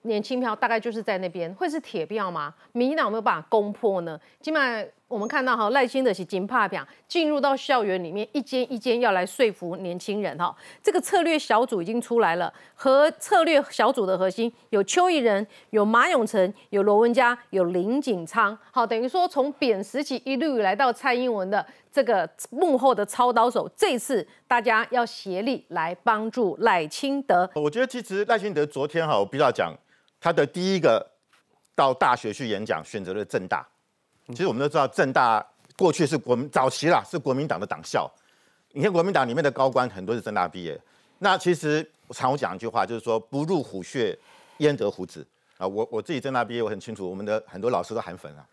年轻票大概就是在那边，会是铁票吗？民进党有没有办法攻破呢？基本上我们看到哈，赖清德是金怕表进入到校园里面，一间一间要来说服年轻人哈。这个策略小组已经出来了，和策略小组的核心有邱毅人、有马永成、有罗文佳、有林景昌。好，等于说从扁时期一路以来到蔡英文的这个幕后的操刀手，这次大家要协力来帮助赖清德。我觉得其实赖清德昨天哈，我必须要讲他的第一个到大学去演讲，选择了正大。其实我们都知道，正大过去是国民早期啦，是国民党的党校。你看国民党里面的高官很多是正大毕业。那其实我常讲一句话，就是说不入虎穴，焉得虎子啊！我我自己正大毕业，我很清楚，我们的很多老师都韩粉啊，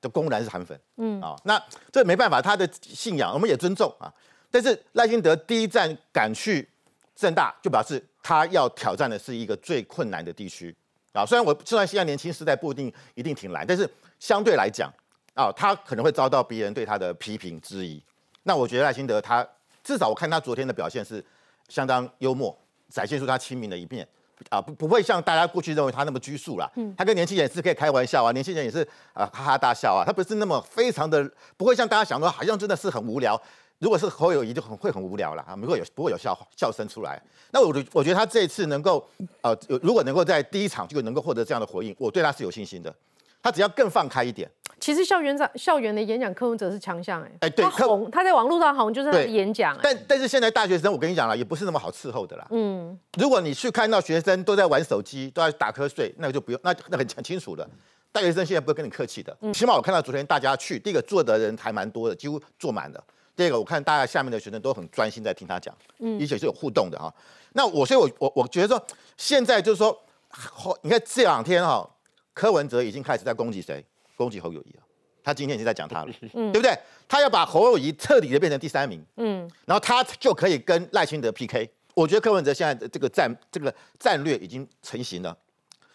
都公然是韩粉。嗯啊，那这没办法，他的信仰我们也尊重啊。但是赖清德第一站赶去正大，就表示他要挑战的是一个最困难的地区啊。虽然我虽然现在年轻时代不一定一定挺难，但是相对来讲啊，他可能会遭到别人对他的批评质疑。那我觉得赖清德他至少我看他昨天的表现是相当幽默，展现出他亲民的一面啊，不不会像大家过去认为他那么拘束啦。他跟年轻人是可以开玩笑啊，年轻人也是啊哈哈大笑啊，他不是那么非常的不会像大家想的好像真的是很无聊。如果是侯友谊就很会很无聊了啊，不会有不会有笑笑声出来。那我觉我觉得他这一次能够呃，有如果能够在第一场就能够获得这样的回应，我对他是有信心的。他只要更放开一点，其实校园长校园的演讲，柯文哲是强项哎，哎对柯他红，他在网络上红就是他的对演讲哎，但但是现在大学生，我跟你讲了，也不是那么好伺候的啦。嗯，如果你去看到学生都在玩手机，都在打瞌睡，那个就不用，那那很很清楚的。大学生现在不会跟你客气的，起码我看到昨天大家去，第一个坐的人还蛮多的，几乎坐满了。第二个，我看大家下面的学生都很专心在听他讲，嗯，而且是有互动的哈。那我所以我，我我觉得说，现在就是说，后你看这两天哈，柯文哲已经开始在攻击谁？攻击侯友谊了。他今天已经在讲他了，对不对？他要把侯友谊彻底的变成第三名，嗯，然后他就可以跟赖清德 PK。我觉得柯文哲现在的这个战这个战略已经成型了，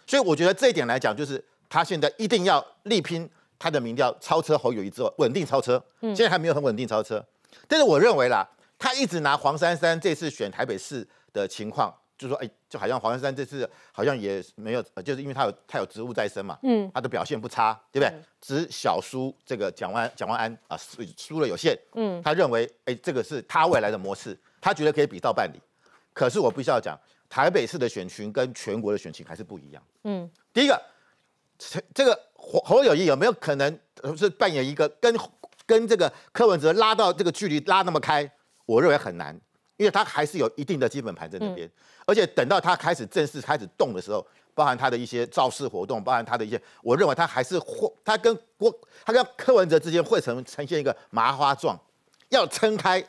所以我觉得这一点来讲，就是他现在一定要力拼他的民调超车侯友谊之后，稳定超车。现在还没有很稳定超车，但是我认为啦，他一直拿黄珊珊这次选台北市的情况就说哎，就好像黄珊珊这次好像也没有，呃就是因为他有他有职务在身嘛，嗯他的表现不差，对不对？只小输这个蒋万蒋万安啊，输输了有限，嗯他认为哎，这个是他未来的模式，他觉得可以比照办理。可是我必须要讲，台北市的选群跟全国的选情还是不一样。嗯第一个，这这个侯侯友谊有没有可能呃是扮演一个跟跟这个柯文哲拉到这个距离拉那么开？我认为很难，因为他还是有一定的基本盘在那边，而且等到他开始正式开始动的时候，包含他的一些造势活动，包含他的一些，我认为他还是会，他跟郭他跟柯文哲之间会呈呈现一个麻花状，要撑开。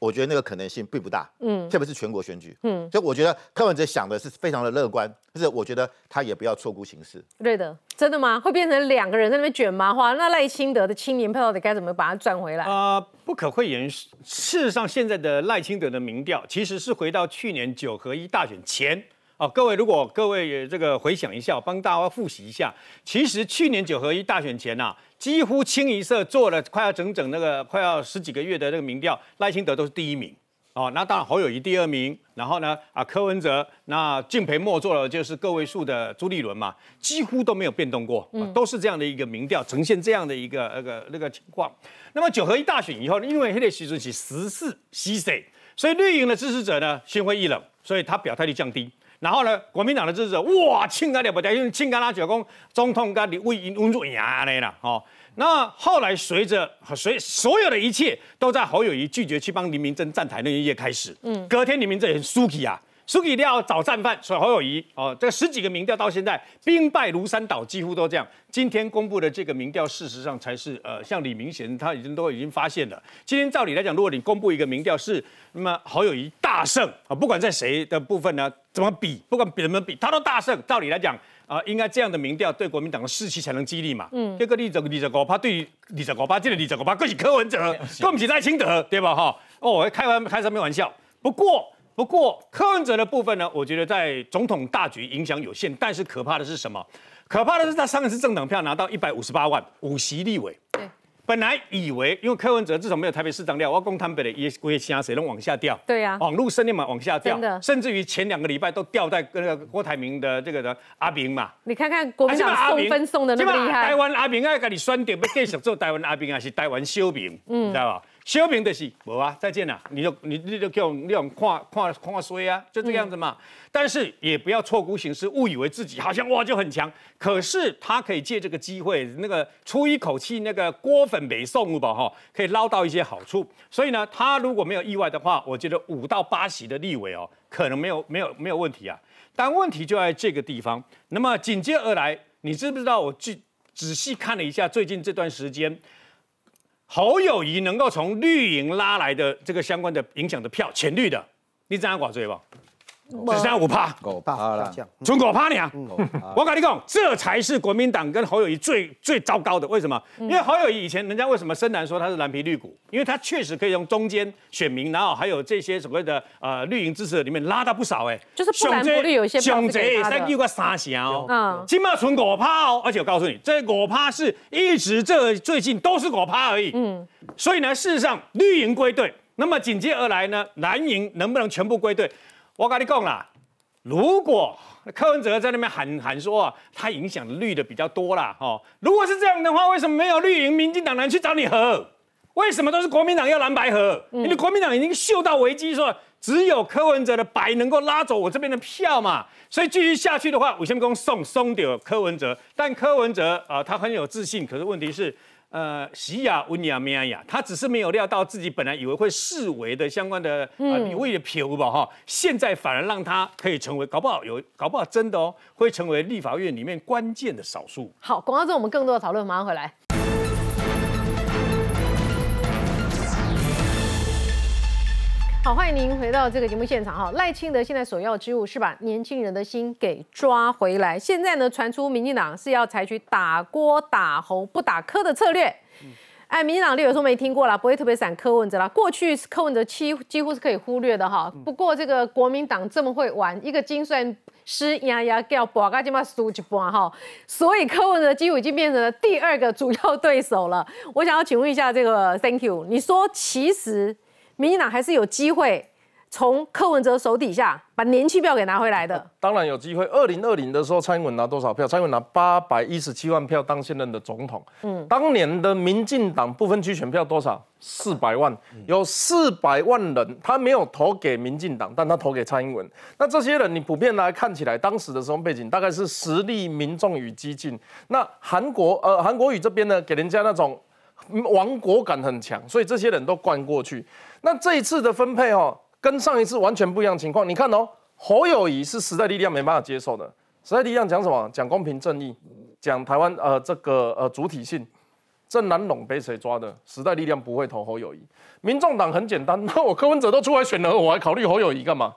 我觉得那个可能性并不大，嗯特别是全国选举，嗯，所以我觉得柯文哲想的是非常的乐观，但是我觉得他也不要错估形势。对的，真的吗？会变成两个人在那边卷麻花？那赖清德的青年票到底该怎么把它赚回来？啊、不可讳言，事实上现在的赖清德的民调其实是回到去年九合一大选前。哦，各位，如果各位这个回想一下，我帮大家复习一下，其实去年九合一大选前呐、几乎清一色做了快要整整那个快要十几个月的那个民调，赖清德都是第一名。哦，那当然侯友谊第二名，然后呢啊柯文哲，那敬培末做了就是个位数的朱立伦嘛，几乎都没有变动过，啊都是这样的一个民调，呈现这样的一个那个那个情况。那么九合一大选以后，因为黑的习主席十四西谁，所以绿营的支持者呢心灰意冷，所以他表态率降低。然后呢，国民党的支持者哇，庆干了不得，因为庆干他就讲总统跟李魏温润呀那啦，哦。那后来随着随所有的一切都在侯友谊拒绝去帮林明珍站台那一夜开始，嗯，隔天林明珍也很输气啊，输气要找战犯，所以侯友谊哦，这十几个民调到现在兵败如山倒，几乎都这样。今天公布的这个民调，事实上才是呃，像李明贤他已经都已经发现了。今天照理来讲，如果你公布一个民调是那么侯友谊大胜啊，不管在谁的部分呢，怎么比，不管比怎么比，他都大胜。照理来讲。啊，应该这样的民调对国民党的士气才能激励嘛。嗯，这个二十二十五趴对二十五趴，这个二十五趴，更是柯文哲，更不是赖清德，对吧？哈，哦，我开玩开什么玩笑？不过，不过柯文哲的部分呢，我觉得在总统大局影响有限，但是可怕的是什么？可怕的是他上一次政党票拿到一百五十八万，五席立委。对。本来以为，因为柯文哲自从没有台北市长料，我讲台北的也也乡谁能往下掉？对呀网络声量嘛往下掉，甚至于前两个礼拜都掉在那个郭台铭的这个的阿明嘛。你看看国民党送分送的那么厉害 台，湾阿明爱跟你酸点，要继续做台湾阿明，还是台湾小明？嗯，知道吧？小明就是无啊，再见了，你就你你就给我那种看看看衰啊，就这个样子嘛。但是也不要错估形势，误以为自己好像哇就很强，可是他可以借这个机会，那个出一口气，那个锅粉北宋吧哈，可以捞到一些好处。所以呢，他如果没有意外的话，我觉得五到八席的立委哦，可能没有没有没有问题啊。但问题就在这个地方。那么紧接而来，你知不知道？我去仔细看了一下最近这段时间，侯友谊能够从绿营拉来的这个相关的影响的票，浅绿的，你怎样寡追不？只剩下五趴，狗大趴啦下，降。存五趴呢。我跟你讲，这才是国民党跟侯友谊最最糟糕的。为什么？因为侯友谊以前人家为什么深蓝说他是蓝皮绿股？因为他确实可以从中间选民，然后还有这些所谓的呃绿营支持者里面拉到不少哎、就是不蓝不绿有一些熊贼三六个三成哦，嗯起码存五趴哦。而且我告诉你，这五趴是一直这最近都是五趴而已。嗯，所以呢，事实上绿营归队，那么紧接而来呢，蓝营能不能全部归队？我跟你讲啦。如果柯文哲在那边喊喊说啊，他影响绿的比较多啦，哦，如果是这样的话，为什么没有绿营、民进党人去找你和？为什么都是国民党要蓝白合？因为国民党已经嗅到危机，说只有柯文哲的白能够拉走我这边的票嘛，所以继续下去的话，我先公送松掉柯文哲，但柯文哲啊、呃他很有自信，可是问题是。呃，喜雅温雅咩呀，他只是没有料到自己本来以为会视为的相关的啊，你为的票吧哈，现在反而让他可以成为，搞不好有，搞不好真的哦，会成为立法院里面关键的少数。好，广告之后我们更多的讨论，马上回来。好，欢迎您回到这个节目现场哈。赖清德现在首要之务是把年轻人的心给抓回来。现在呢，传出民进党是要采取打锅打侯不打科的策略。哎，民进党立委说没听过啦，不会特别闪柯文哲啦。过去柯文哲几几乎是可以忽略的哈。不过这个国民党这么会玩，一个精算师呀呀叫博嘎就把输一半哈，所以柯文哲几乎已经变成了第二个主要对手了。我想要请问一下这个 Thank you，你说其实民进党还是有机会从柯文哲手底下把年轻票给拿回来的。当然有机会。二零二零的时候，蔡英文拿多少票？蔡英文拿八百一十七万票当现任的总统。嗯，当年的民进党不分区选票多少？四百万，有四百万人他没有投给民进党，但他投给蔡英文。那这些人，你普遍来看起来，当时的时候背景大概是实力、民众与激进。那韩国呃韩国瑜这边呢，给人家那种亡国感很强，所以这些人都灌过去。那这一次的分配哦。跟上一次完全不一样情况，你看哦，侯友谊是时代力量没办法接受的。时代力量讲什么？讲公平正义，讲台湾呃这个呃主体性。郑南龙被谁抓的？时代力量不会投侯友谊。民众党很简单，那我柯文哲都出来选了，我还考虑侯友谊干嘛？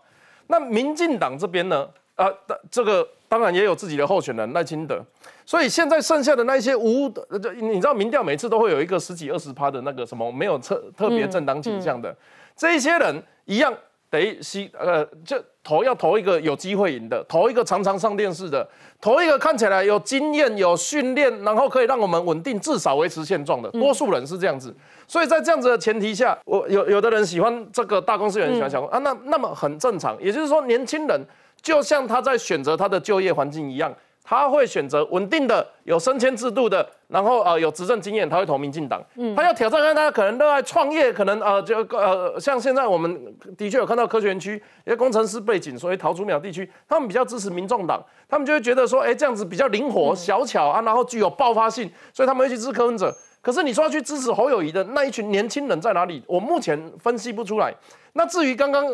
那民进党这边呢？呃，这个当然也有自己的候选人赖清德。所以现在剩下的那些无，你知道民调每次都会有一个十几二十趴的那个什么没有特特别政党倾向的这一些人。一样得吸呃，就投要投一个有机会赢的，投一个常常上电视的，投一个看起来有经验、有训练，然后可以让我们稳定至少维持现状的。多数人是这样子，所以在这样子的前提下，我有有的人喜欢这个大公司，有人喜欢小公啊，那那么很正常。也就是说，年轻人就像他在选择他的就业环境一样。他会选择稳定的、有升迁制度的，然后呃有执政经验，他会投民进党。嗯，他要挑战，看他可能热爱创业，可能呃就呃像现在我们的确有看到科学园区一些工程师背景，所以桃竹苗地区他们比较支持民众党，他们就会觉得说，哎这样子比较灵活、小巧啊，然后具有爆发性，所以他们会去支持柯文哲。可是你说要去支持侯友谊的那一群年轻人在哪里？我目前分析不出来。那至于刚刚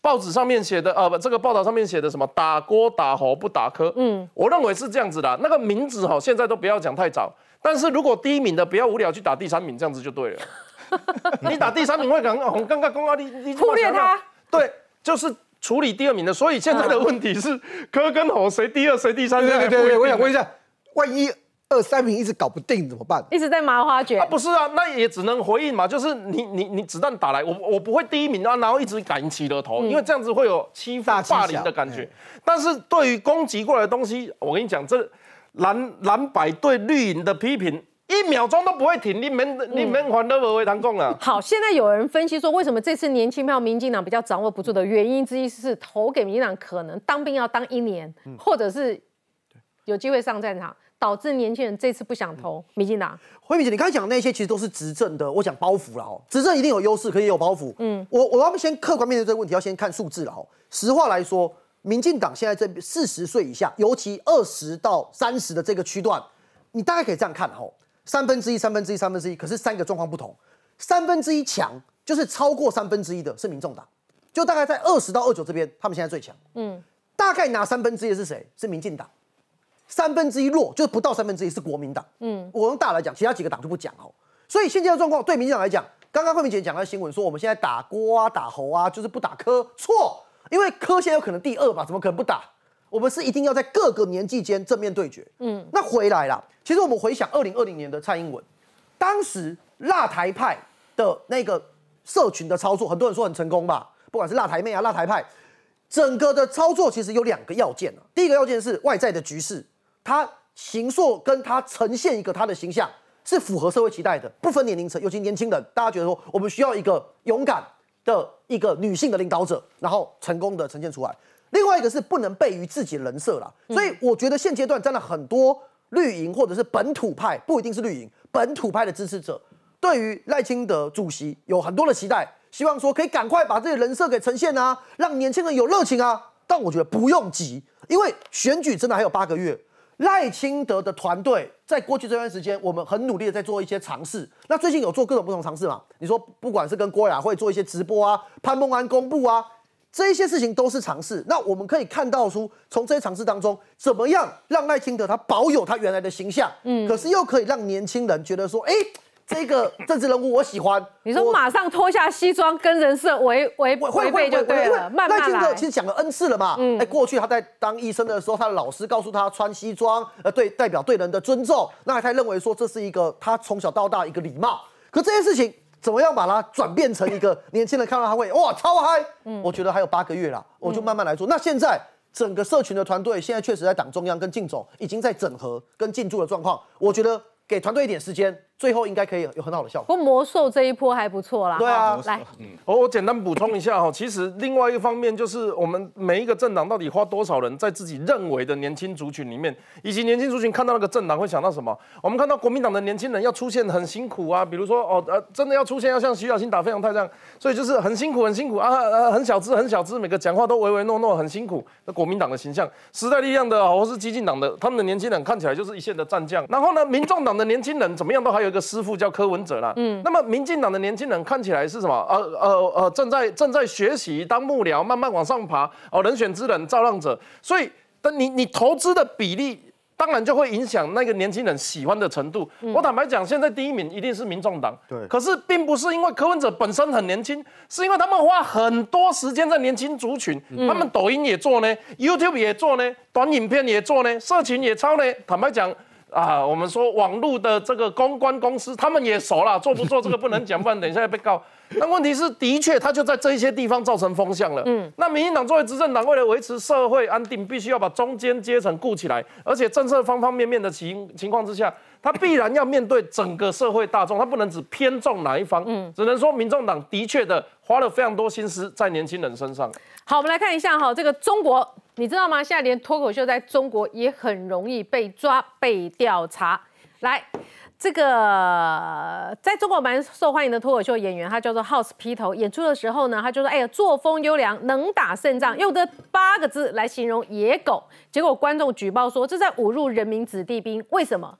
报纸上面写的，呃，不，这个报道上面写的什么打锅打侯不打科，嗯，我认为是这样子的。那个名字哈，现在都不要讲太早。但是如果第一名的不要无聊去打第三名，这样子就对了。你打第三名会刚刚刚刚公告你你忽略他，对，就是处理第二名的。所以现在的问题是科跟侯谁第二谁第三？对对对，我想问一下，万一。二三名一直搞不定怎么办？一直在麻花卷。啊不是啊，那也只能回应嘛，就是你你你子弹打来，我我不会第一名啊，然后一直敢起了头，因为这样子会有欺负霸凌的感觉。但是对于攻击过来的东西，我跟你讲，这蓝蓝白对绿营的批评，一秒钟都不会停，你们你们还都不会谈共啊。好，现在有人分析说，为什么这次年轻票民进党比较掌握不住的原因之一是投给民进党可能当兵要当一年，或者是有机会上战场。导致年轻人这次不想投民进党。慧敏姐，你刚才讲那些其实都是执政的，我讲包袱了哦。执政一定有优势，可以有包袱。嗯，我我要先客观面对这个问题，要先看数字了哦。实话来说，民进党现在这四十岁以下，尤其二十到三十的这个区段，你大概可以这样看哦，三分之一、三分之一、三分之一，可是三个状况不同。三分之一强就是超过三分之一的是民众党，就大概在二十到二九这边，他们现在最强。嗯，大概拿三分之一的是谁？是民进党。三分之一弱，就是不到三分之一是国民党。嗯，我用大来讲，其他几个党就不讲哦。所以现在的状况，对民进党来讲，刚刚慧明姐讲的新闻说，我们现在打郭啊、打侯啊，就是不打柯，错，因为柯现在有可能第二吧，怎么可能不打？我们是一定要在各个年纪间正面对决。嗯，那回来了，其实我们回想二零二零年的蔡英文，当时辣台派的那个社群的操作，很多人说很成功吧，不管是辣台妹啊、辣台派，整个的操作其实有两个要件啊。第一个要件是外在的局势。他形塑跟他呈现一个他的形象是符合社会期待的，不分年龄层，尤其年轻人，大家觉得说我们需要一个勇敢的一个女性的领导者，然后成功的呈现出来。另外一个是不能背于自己的人设了，所以我觉得现阶段真的很多绿营或者是本土派，不一定是绿营，本土派的支持者对于赖清德主席有很多的期待，希望说可以赶快把自己人设给呈现啊，让年轻人有热情啊。但我觉得不用急，因为选举真的还有八个月。赖清德的团队在过去这段时间，我们很努力的在做一些尝试。那最近有做各种不同尝试嘛？你说不管是跟郭雅慧做一些直播啊，潘孟安公布啊，这一些事情都是尝试。那我们可以看到出，从这些尝试当中，怎么样让赖清德他保有他原来的形象，嗯，可是又可以让年轻人觉得说，哎。这个 政治人物我喜欢，你说马上脱下西装跟人设违违违背就对了，慢慢来。赖其实讲了 N 次了嘛，哎，过去他在当医生的时候，他的老师告诉他穿西装，呃，对，代表对人的尊重，那他认为说这是一个他从小到大一个礼貌。可这件事情怎么样把它转变成一个年轻人看到他会哇超嗨？嗯，我觉得还有八个月了，我就慢慢来做。那现在整个社群的团队现在确实在党中央跟靳总已经在整合跟进驻的状况，我觉得给团队一点时间。最后应该可以有很好的效果。不过魔兽这一波还不错啦。对啊哈来，我我简单补充一下哈，其实另外一方面就是我们每一个政党到底花多少人在自己认为的年轻族群里面，以及年轻族群看到那个政党会想到什么？我们看到国民党的年轻人要出现很辛苦啊，比如说哦呃，真的要出现要像徐小新打飞扬太这样，所以就是很辛苦很辛苦啊呃很小资很小资，每个讲话都唯唯诺诺很辛苦。那国民党的形象，时代力量的或是激进党的，他们的年轻人看起来就是一线的战将。然后呢，民众党的年轻人怎么样都还有一个师傅叫柯文哲啦。嗯，那么民进党的年轻人看起来是什么？呃呃呃，正在正在学习当幕僚，慢慢往上爬。哦，人选之人，造浪者。所以，但你你投资的比例。当然就会影响那个年轻人喜欢的程度。我坦白讲，现在第一名一定是民众党。对。可是并不是因为柯文哲本身很年轻，是因为他们花很多时间在年轻族群。他们抖音也做呢，YouTube 也做呢，短影片也做呢，社群也抄呢。坦白讲。啊，我们说网络的这个公关公司，他们也熟了，做不做这个不能讲，不然等一下要被告。那问题是，的确，他就在这一些地方造成风向了。嗯，那民进党作为执政党，为了维持社会安定，必须要把中间阶层顾起来，而且政策方方面面的情情况之下，他必然要面对整个社会大众，他不能只偏重哪一方。嗯，只能说民众党的确的花了非常多心思在年轻人身上。好，我们来看一下哈，这个中国。你知道吗？现在连脱口秀在中国也很容易被抓、被调查。来，这个在中国蛮受欢迎的脱口秀演员，他叫做 House 皮头。演出的时候呢，他就说：“哎呀，作风优良，能打胜仗。”用这八个字来形容野狗。结果观众举报说，这在侮辱人民子弟兵。为什么？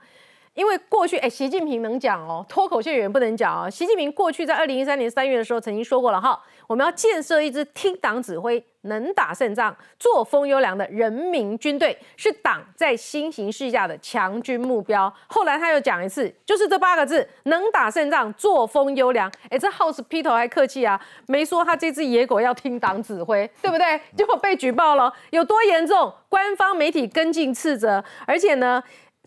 因为过去，哎，习近平能讲哦，脱口秀演员不能讲哦。习近平过去在二零一三年三月的时候曾经说过了哈。我们要建设一支听党指挥、能打胜仗、作风优良的人民军队，是党在新形势下的强军目标。后来他又讲一次，就是这八个字：能打胜仗、作风优良。哎，这 House 披头还客气啊，没说他这只野狗要听党指挥，对不对？结果被举报了，有多严重？官方媒体跟进斥责，而且呢？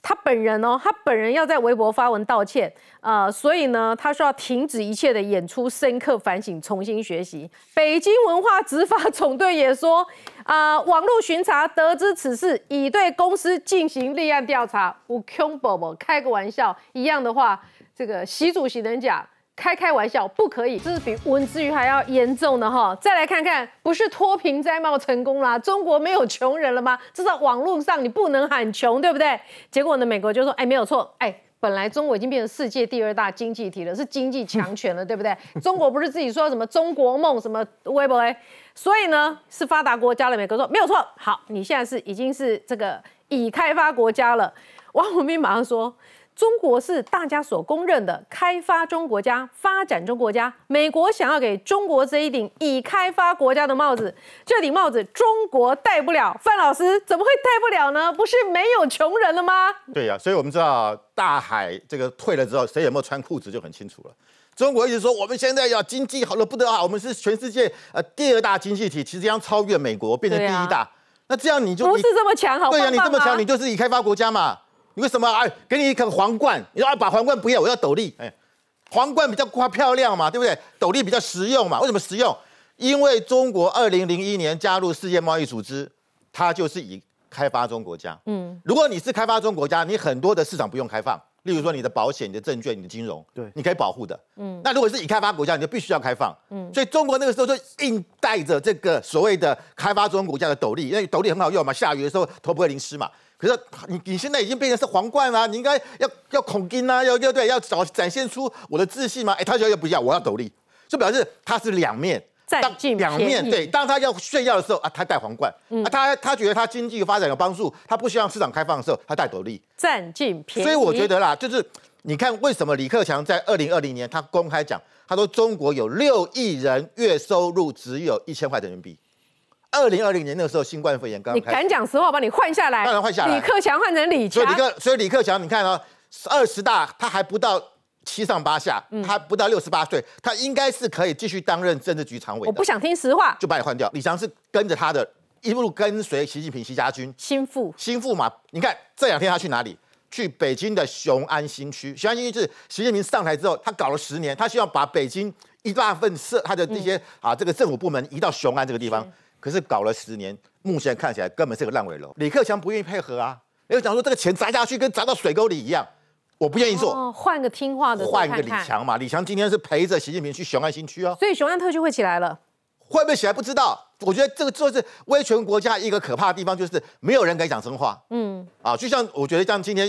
他本人哦，他本人要在微博发文道歉，呃，所以呢，他需要停止一切的演出，深刻反省，重新学习。北京文化执法总队也说，啊，网络巡查得知此事，已对公司进行立案调查。我 Q 宝宝开个玩笑，一样的话，这个习主席能讲。开开玩笑，不可以，这是比文字狱还要严重的哈。再来看看，不是脱贫摘帽成功啦，中国没有穷人了吗？至少网络上你不能喊穷，对不对？结果呢，美国就说，哎，没有错，哎，本来中国已经变成世界第二大经济体了，是经济强权了，对不对？中国不是自己说什么中国梦什么微博哎，所以呢，是发达国家了。美国说没有错，好，你现在是已经是这个已开发国家了。王文斌马上说。中国是大家所公认的开发中国家、发展中国家。美国想要给中国这一顶已开发国家的帽子，这顶帽子中国戴不了。范老师怎么会戴不了呢？不是没有穷人了吗？对呀，所以我们知道大海这个退了之后，谁有没有穿裤子就很清楚了。中国一直说我们现在要经济好了不得了，我们是全世界呃第二大经济体，其实将超越美国，变成第一大。那这样你就不是这么强，好对呀，你这么强，你就是已开发国家嘛。你为什么哎？给你一颗皇冠，你说啊，把皇冠不要，我要斗笠。哎，皇冠比较夸漂亮嘛，对不对？斗笠比较实用嘛。为什么实用？因为中国二零零一年加入世界贸易组织，它就是以开发中国家。嗯，如果你是开发中国家，你很多的市场不用开放，例如说你的保险、你的证券、你的金融，对，你可以保护的。嗯，那如果是以开发国家，你就必须要开放。嗯，所以中国那个时候就硬带着这个所谓的开发中国家的斗笠，因为斗笠很好用嘛，下雨的时候头不会淋湿嘛。可是你你现在已经变成是皇冠啦，你应该要要恐惊啊，要要对，要找展现出我的自信吗？哎，他就要不要，我要斗笠，就表示他是两面，当两面对。当他要炫耀的时候啊，他戴皇冠；啊，他他觉得他经济发展有帮助，他不希望市场开放的时候，他戴斗笠，占尽便宜。所以我觉得啦，就是你看为什么李克强在二零二零年他公开讲，他说中国有六亿人月收入只有一千块人民币。二零二零年那个时候，新冠肺炎刚，你敢讲实话，把你换下来，当然换下来。李克强换成李强，所以李克，所以李克强，你看啊，二十大他还不到七上八下，他不到六十八岁，他应该是可以继续担任政治局常委。我不想听实话，就把你换掉。李强是跟着他的，一路跟随习近平、习家军。心腹，心腹嘛。你看这两天他去哪里？去北京的雄安新区。雄安新区是习近平上台之后，他搞了十年，他希望把北京一大份社他的这些啊这个政府部门移到雄安这个地方。可是搞了十年，目前看起来根本是个烂尾楼。李克强不愿意配合啊，又讲说这个钱砸下去跟砸到水沟里一样，我不愿意做，哦，换个听话的换一个。李强嘛。李强今天是陪着习近平去雄安新区哦，所以雄安特区会起来了。会不会起来不知道。我觉得这个就是威权国家一个可怕的地方，就是没有人敢讲真话。嗯，啊，就像我觉得像今天，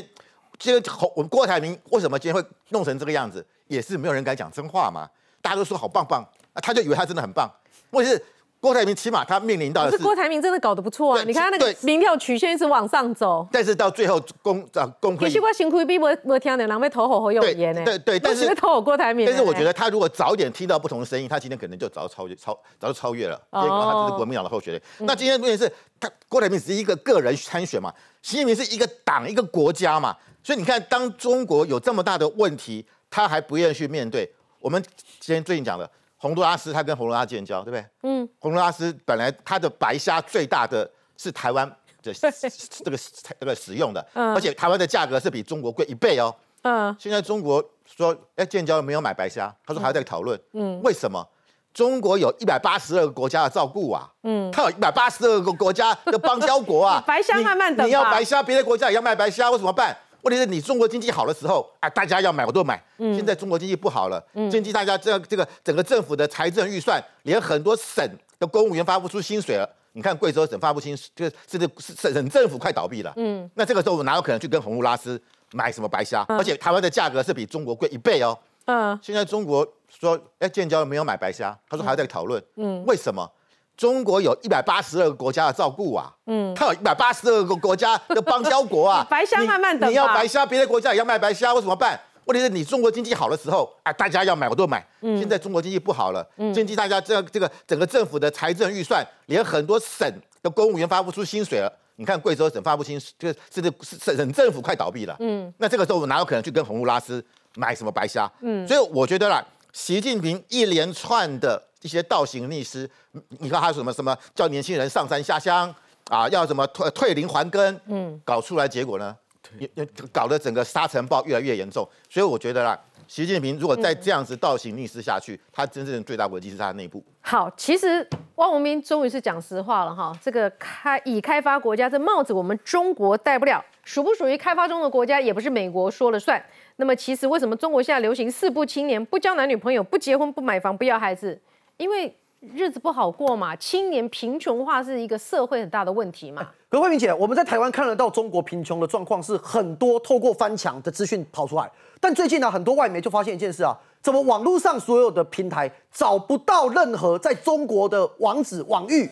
今天侯我们郭台铭为什么今天会弄成这个样子，也是没有人敢讲真话嘛。大家都说好棒棒，啊他就以为他真的很棒。问题是郭台铭起码他面临到的是是，郭台铭真的搞得不错啊！你看他那个对民调曲线一直往上走。但是到最后公啊公会其实我辛苦比我我听的人被投侯侯友谊呢。对对，但是我投我郭台铭。但是我觉得他如果早一点听到不同的声音，他今天可能就早就超越超早就超越了，哦因为他这是国民党的候选人。那今天关键是他郭台铭只是一个个人参选嘛，习近平是一个党一个国家嘛，所以你看，当中国有这么大的问题，他还不愿意去面对。我们今天最近讲的洪都拉斯，他跟洪都拉斯建交，对不对？嗯，洪都拉斯本来它的白虾最大的是台湾的 这个这个使用的，嗯而且台湾的价格是比中国贵一倍哦。嗯现在中国说，哎，建交没有买白虾，他说还在讨论。嗯为什么？中国有一百八十二个国家的照顾啊，嗯，它有一百八十二个国家的邦交国啊 白虾慢慢等吧你要白虾，别的国家也要卖白虾，我怎么办？问题是你中国经济好的时候，啊，大家要买我都买。嗯现在中国经济不好了，嗯经济大家这样这个整个政府的财政预算，连很多省的公务员发不出薪水了。你看贵州省发不清，就是甚至省省政府快倒闭了。嗯那这个时候我哪有可能去跟洪都拉斯买什么白虾？而且台湾的价格是比中国贵一倍哦。嗯现在中国说，哎，建交没有买白虾，他说还在讨论。嗯为什么？中国有一百八十二个国家的照顾啊，嗯，它有一百八十二个国家的邦交国啊 白虾你慢慢等吧你要白虾，别的国家也要卖白虾，我怎么办？问题是你中国经济好的时候，啊，大家要买我都买。嗯现在中国经济不好了，嗯经济大家这这个整个政府的财政预算，连很多省的公务员发不出薪水了。你看贵州省发不清，就是甚至省省政府快倒闭了。嗯那这个时候我哪有可能去跟洪都拉斯买什么白虾？嗯所以我觉得啦，习近平一连串的一些倒行逆施，你你看他什么什么叫年轻人上山下乡啊，要什么退退林还耕，嗯搞出来结果呢，也也搞得整个沙尘暴越来越严重。所以我觉得啦，习近平如果再这样子倒行逆施下去，他真正的最大危机是他的内部。好，其实汪文斌终于是讲实话了哈。这个开已开发国家这帽子我们中国戴不了，属不属于开发中的国家也不是美国说了算。那么其实为什么中国现在流行四不青年，不交男女朋友，不结婚，不买房，不要孩子？因为日子不好过嘛，青年贫穷化是一个社会很大的问题嘛。何慧明姐，我们在台湾看得到中国贫穷的状况是很多透过翻墙的资讯跑出来，但最近呢，很多外媒就发现一件事啊，怎么网络上所有的平台找不到任何在中国的网址网域，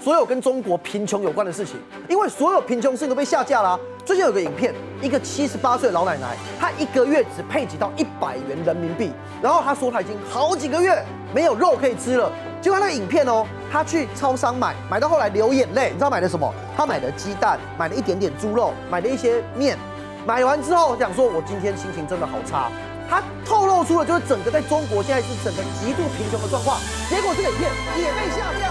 所有跟中国贫穷有关的事情，因为所有贫穷事情都被下架啦、最近有个影片，一个七十八岁的老奶奶，她一个月只配给到一百元人民币，然后她说她已经好几个月没有肉可以吃了。结果那个影片哦，他去超商买，买到后来流眼泪，你知道买的什么？他买的鸡蛋，买了一点点猪肉，买了一些面，买完之后讲说，我今天心情真的好差。他透露出了就是整个在中国现在是整个极度贫穷的状况，结果这个影片也被下架，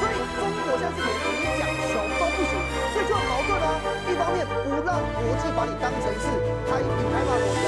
所以中国现在是连你讲穷都不行，所以就很矛盾啊。一方面不让国际把你当成是开已开发国家，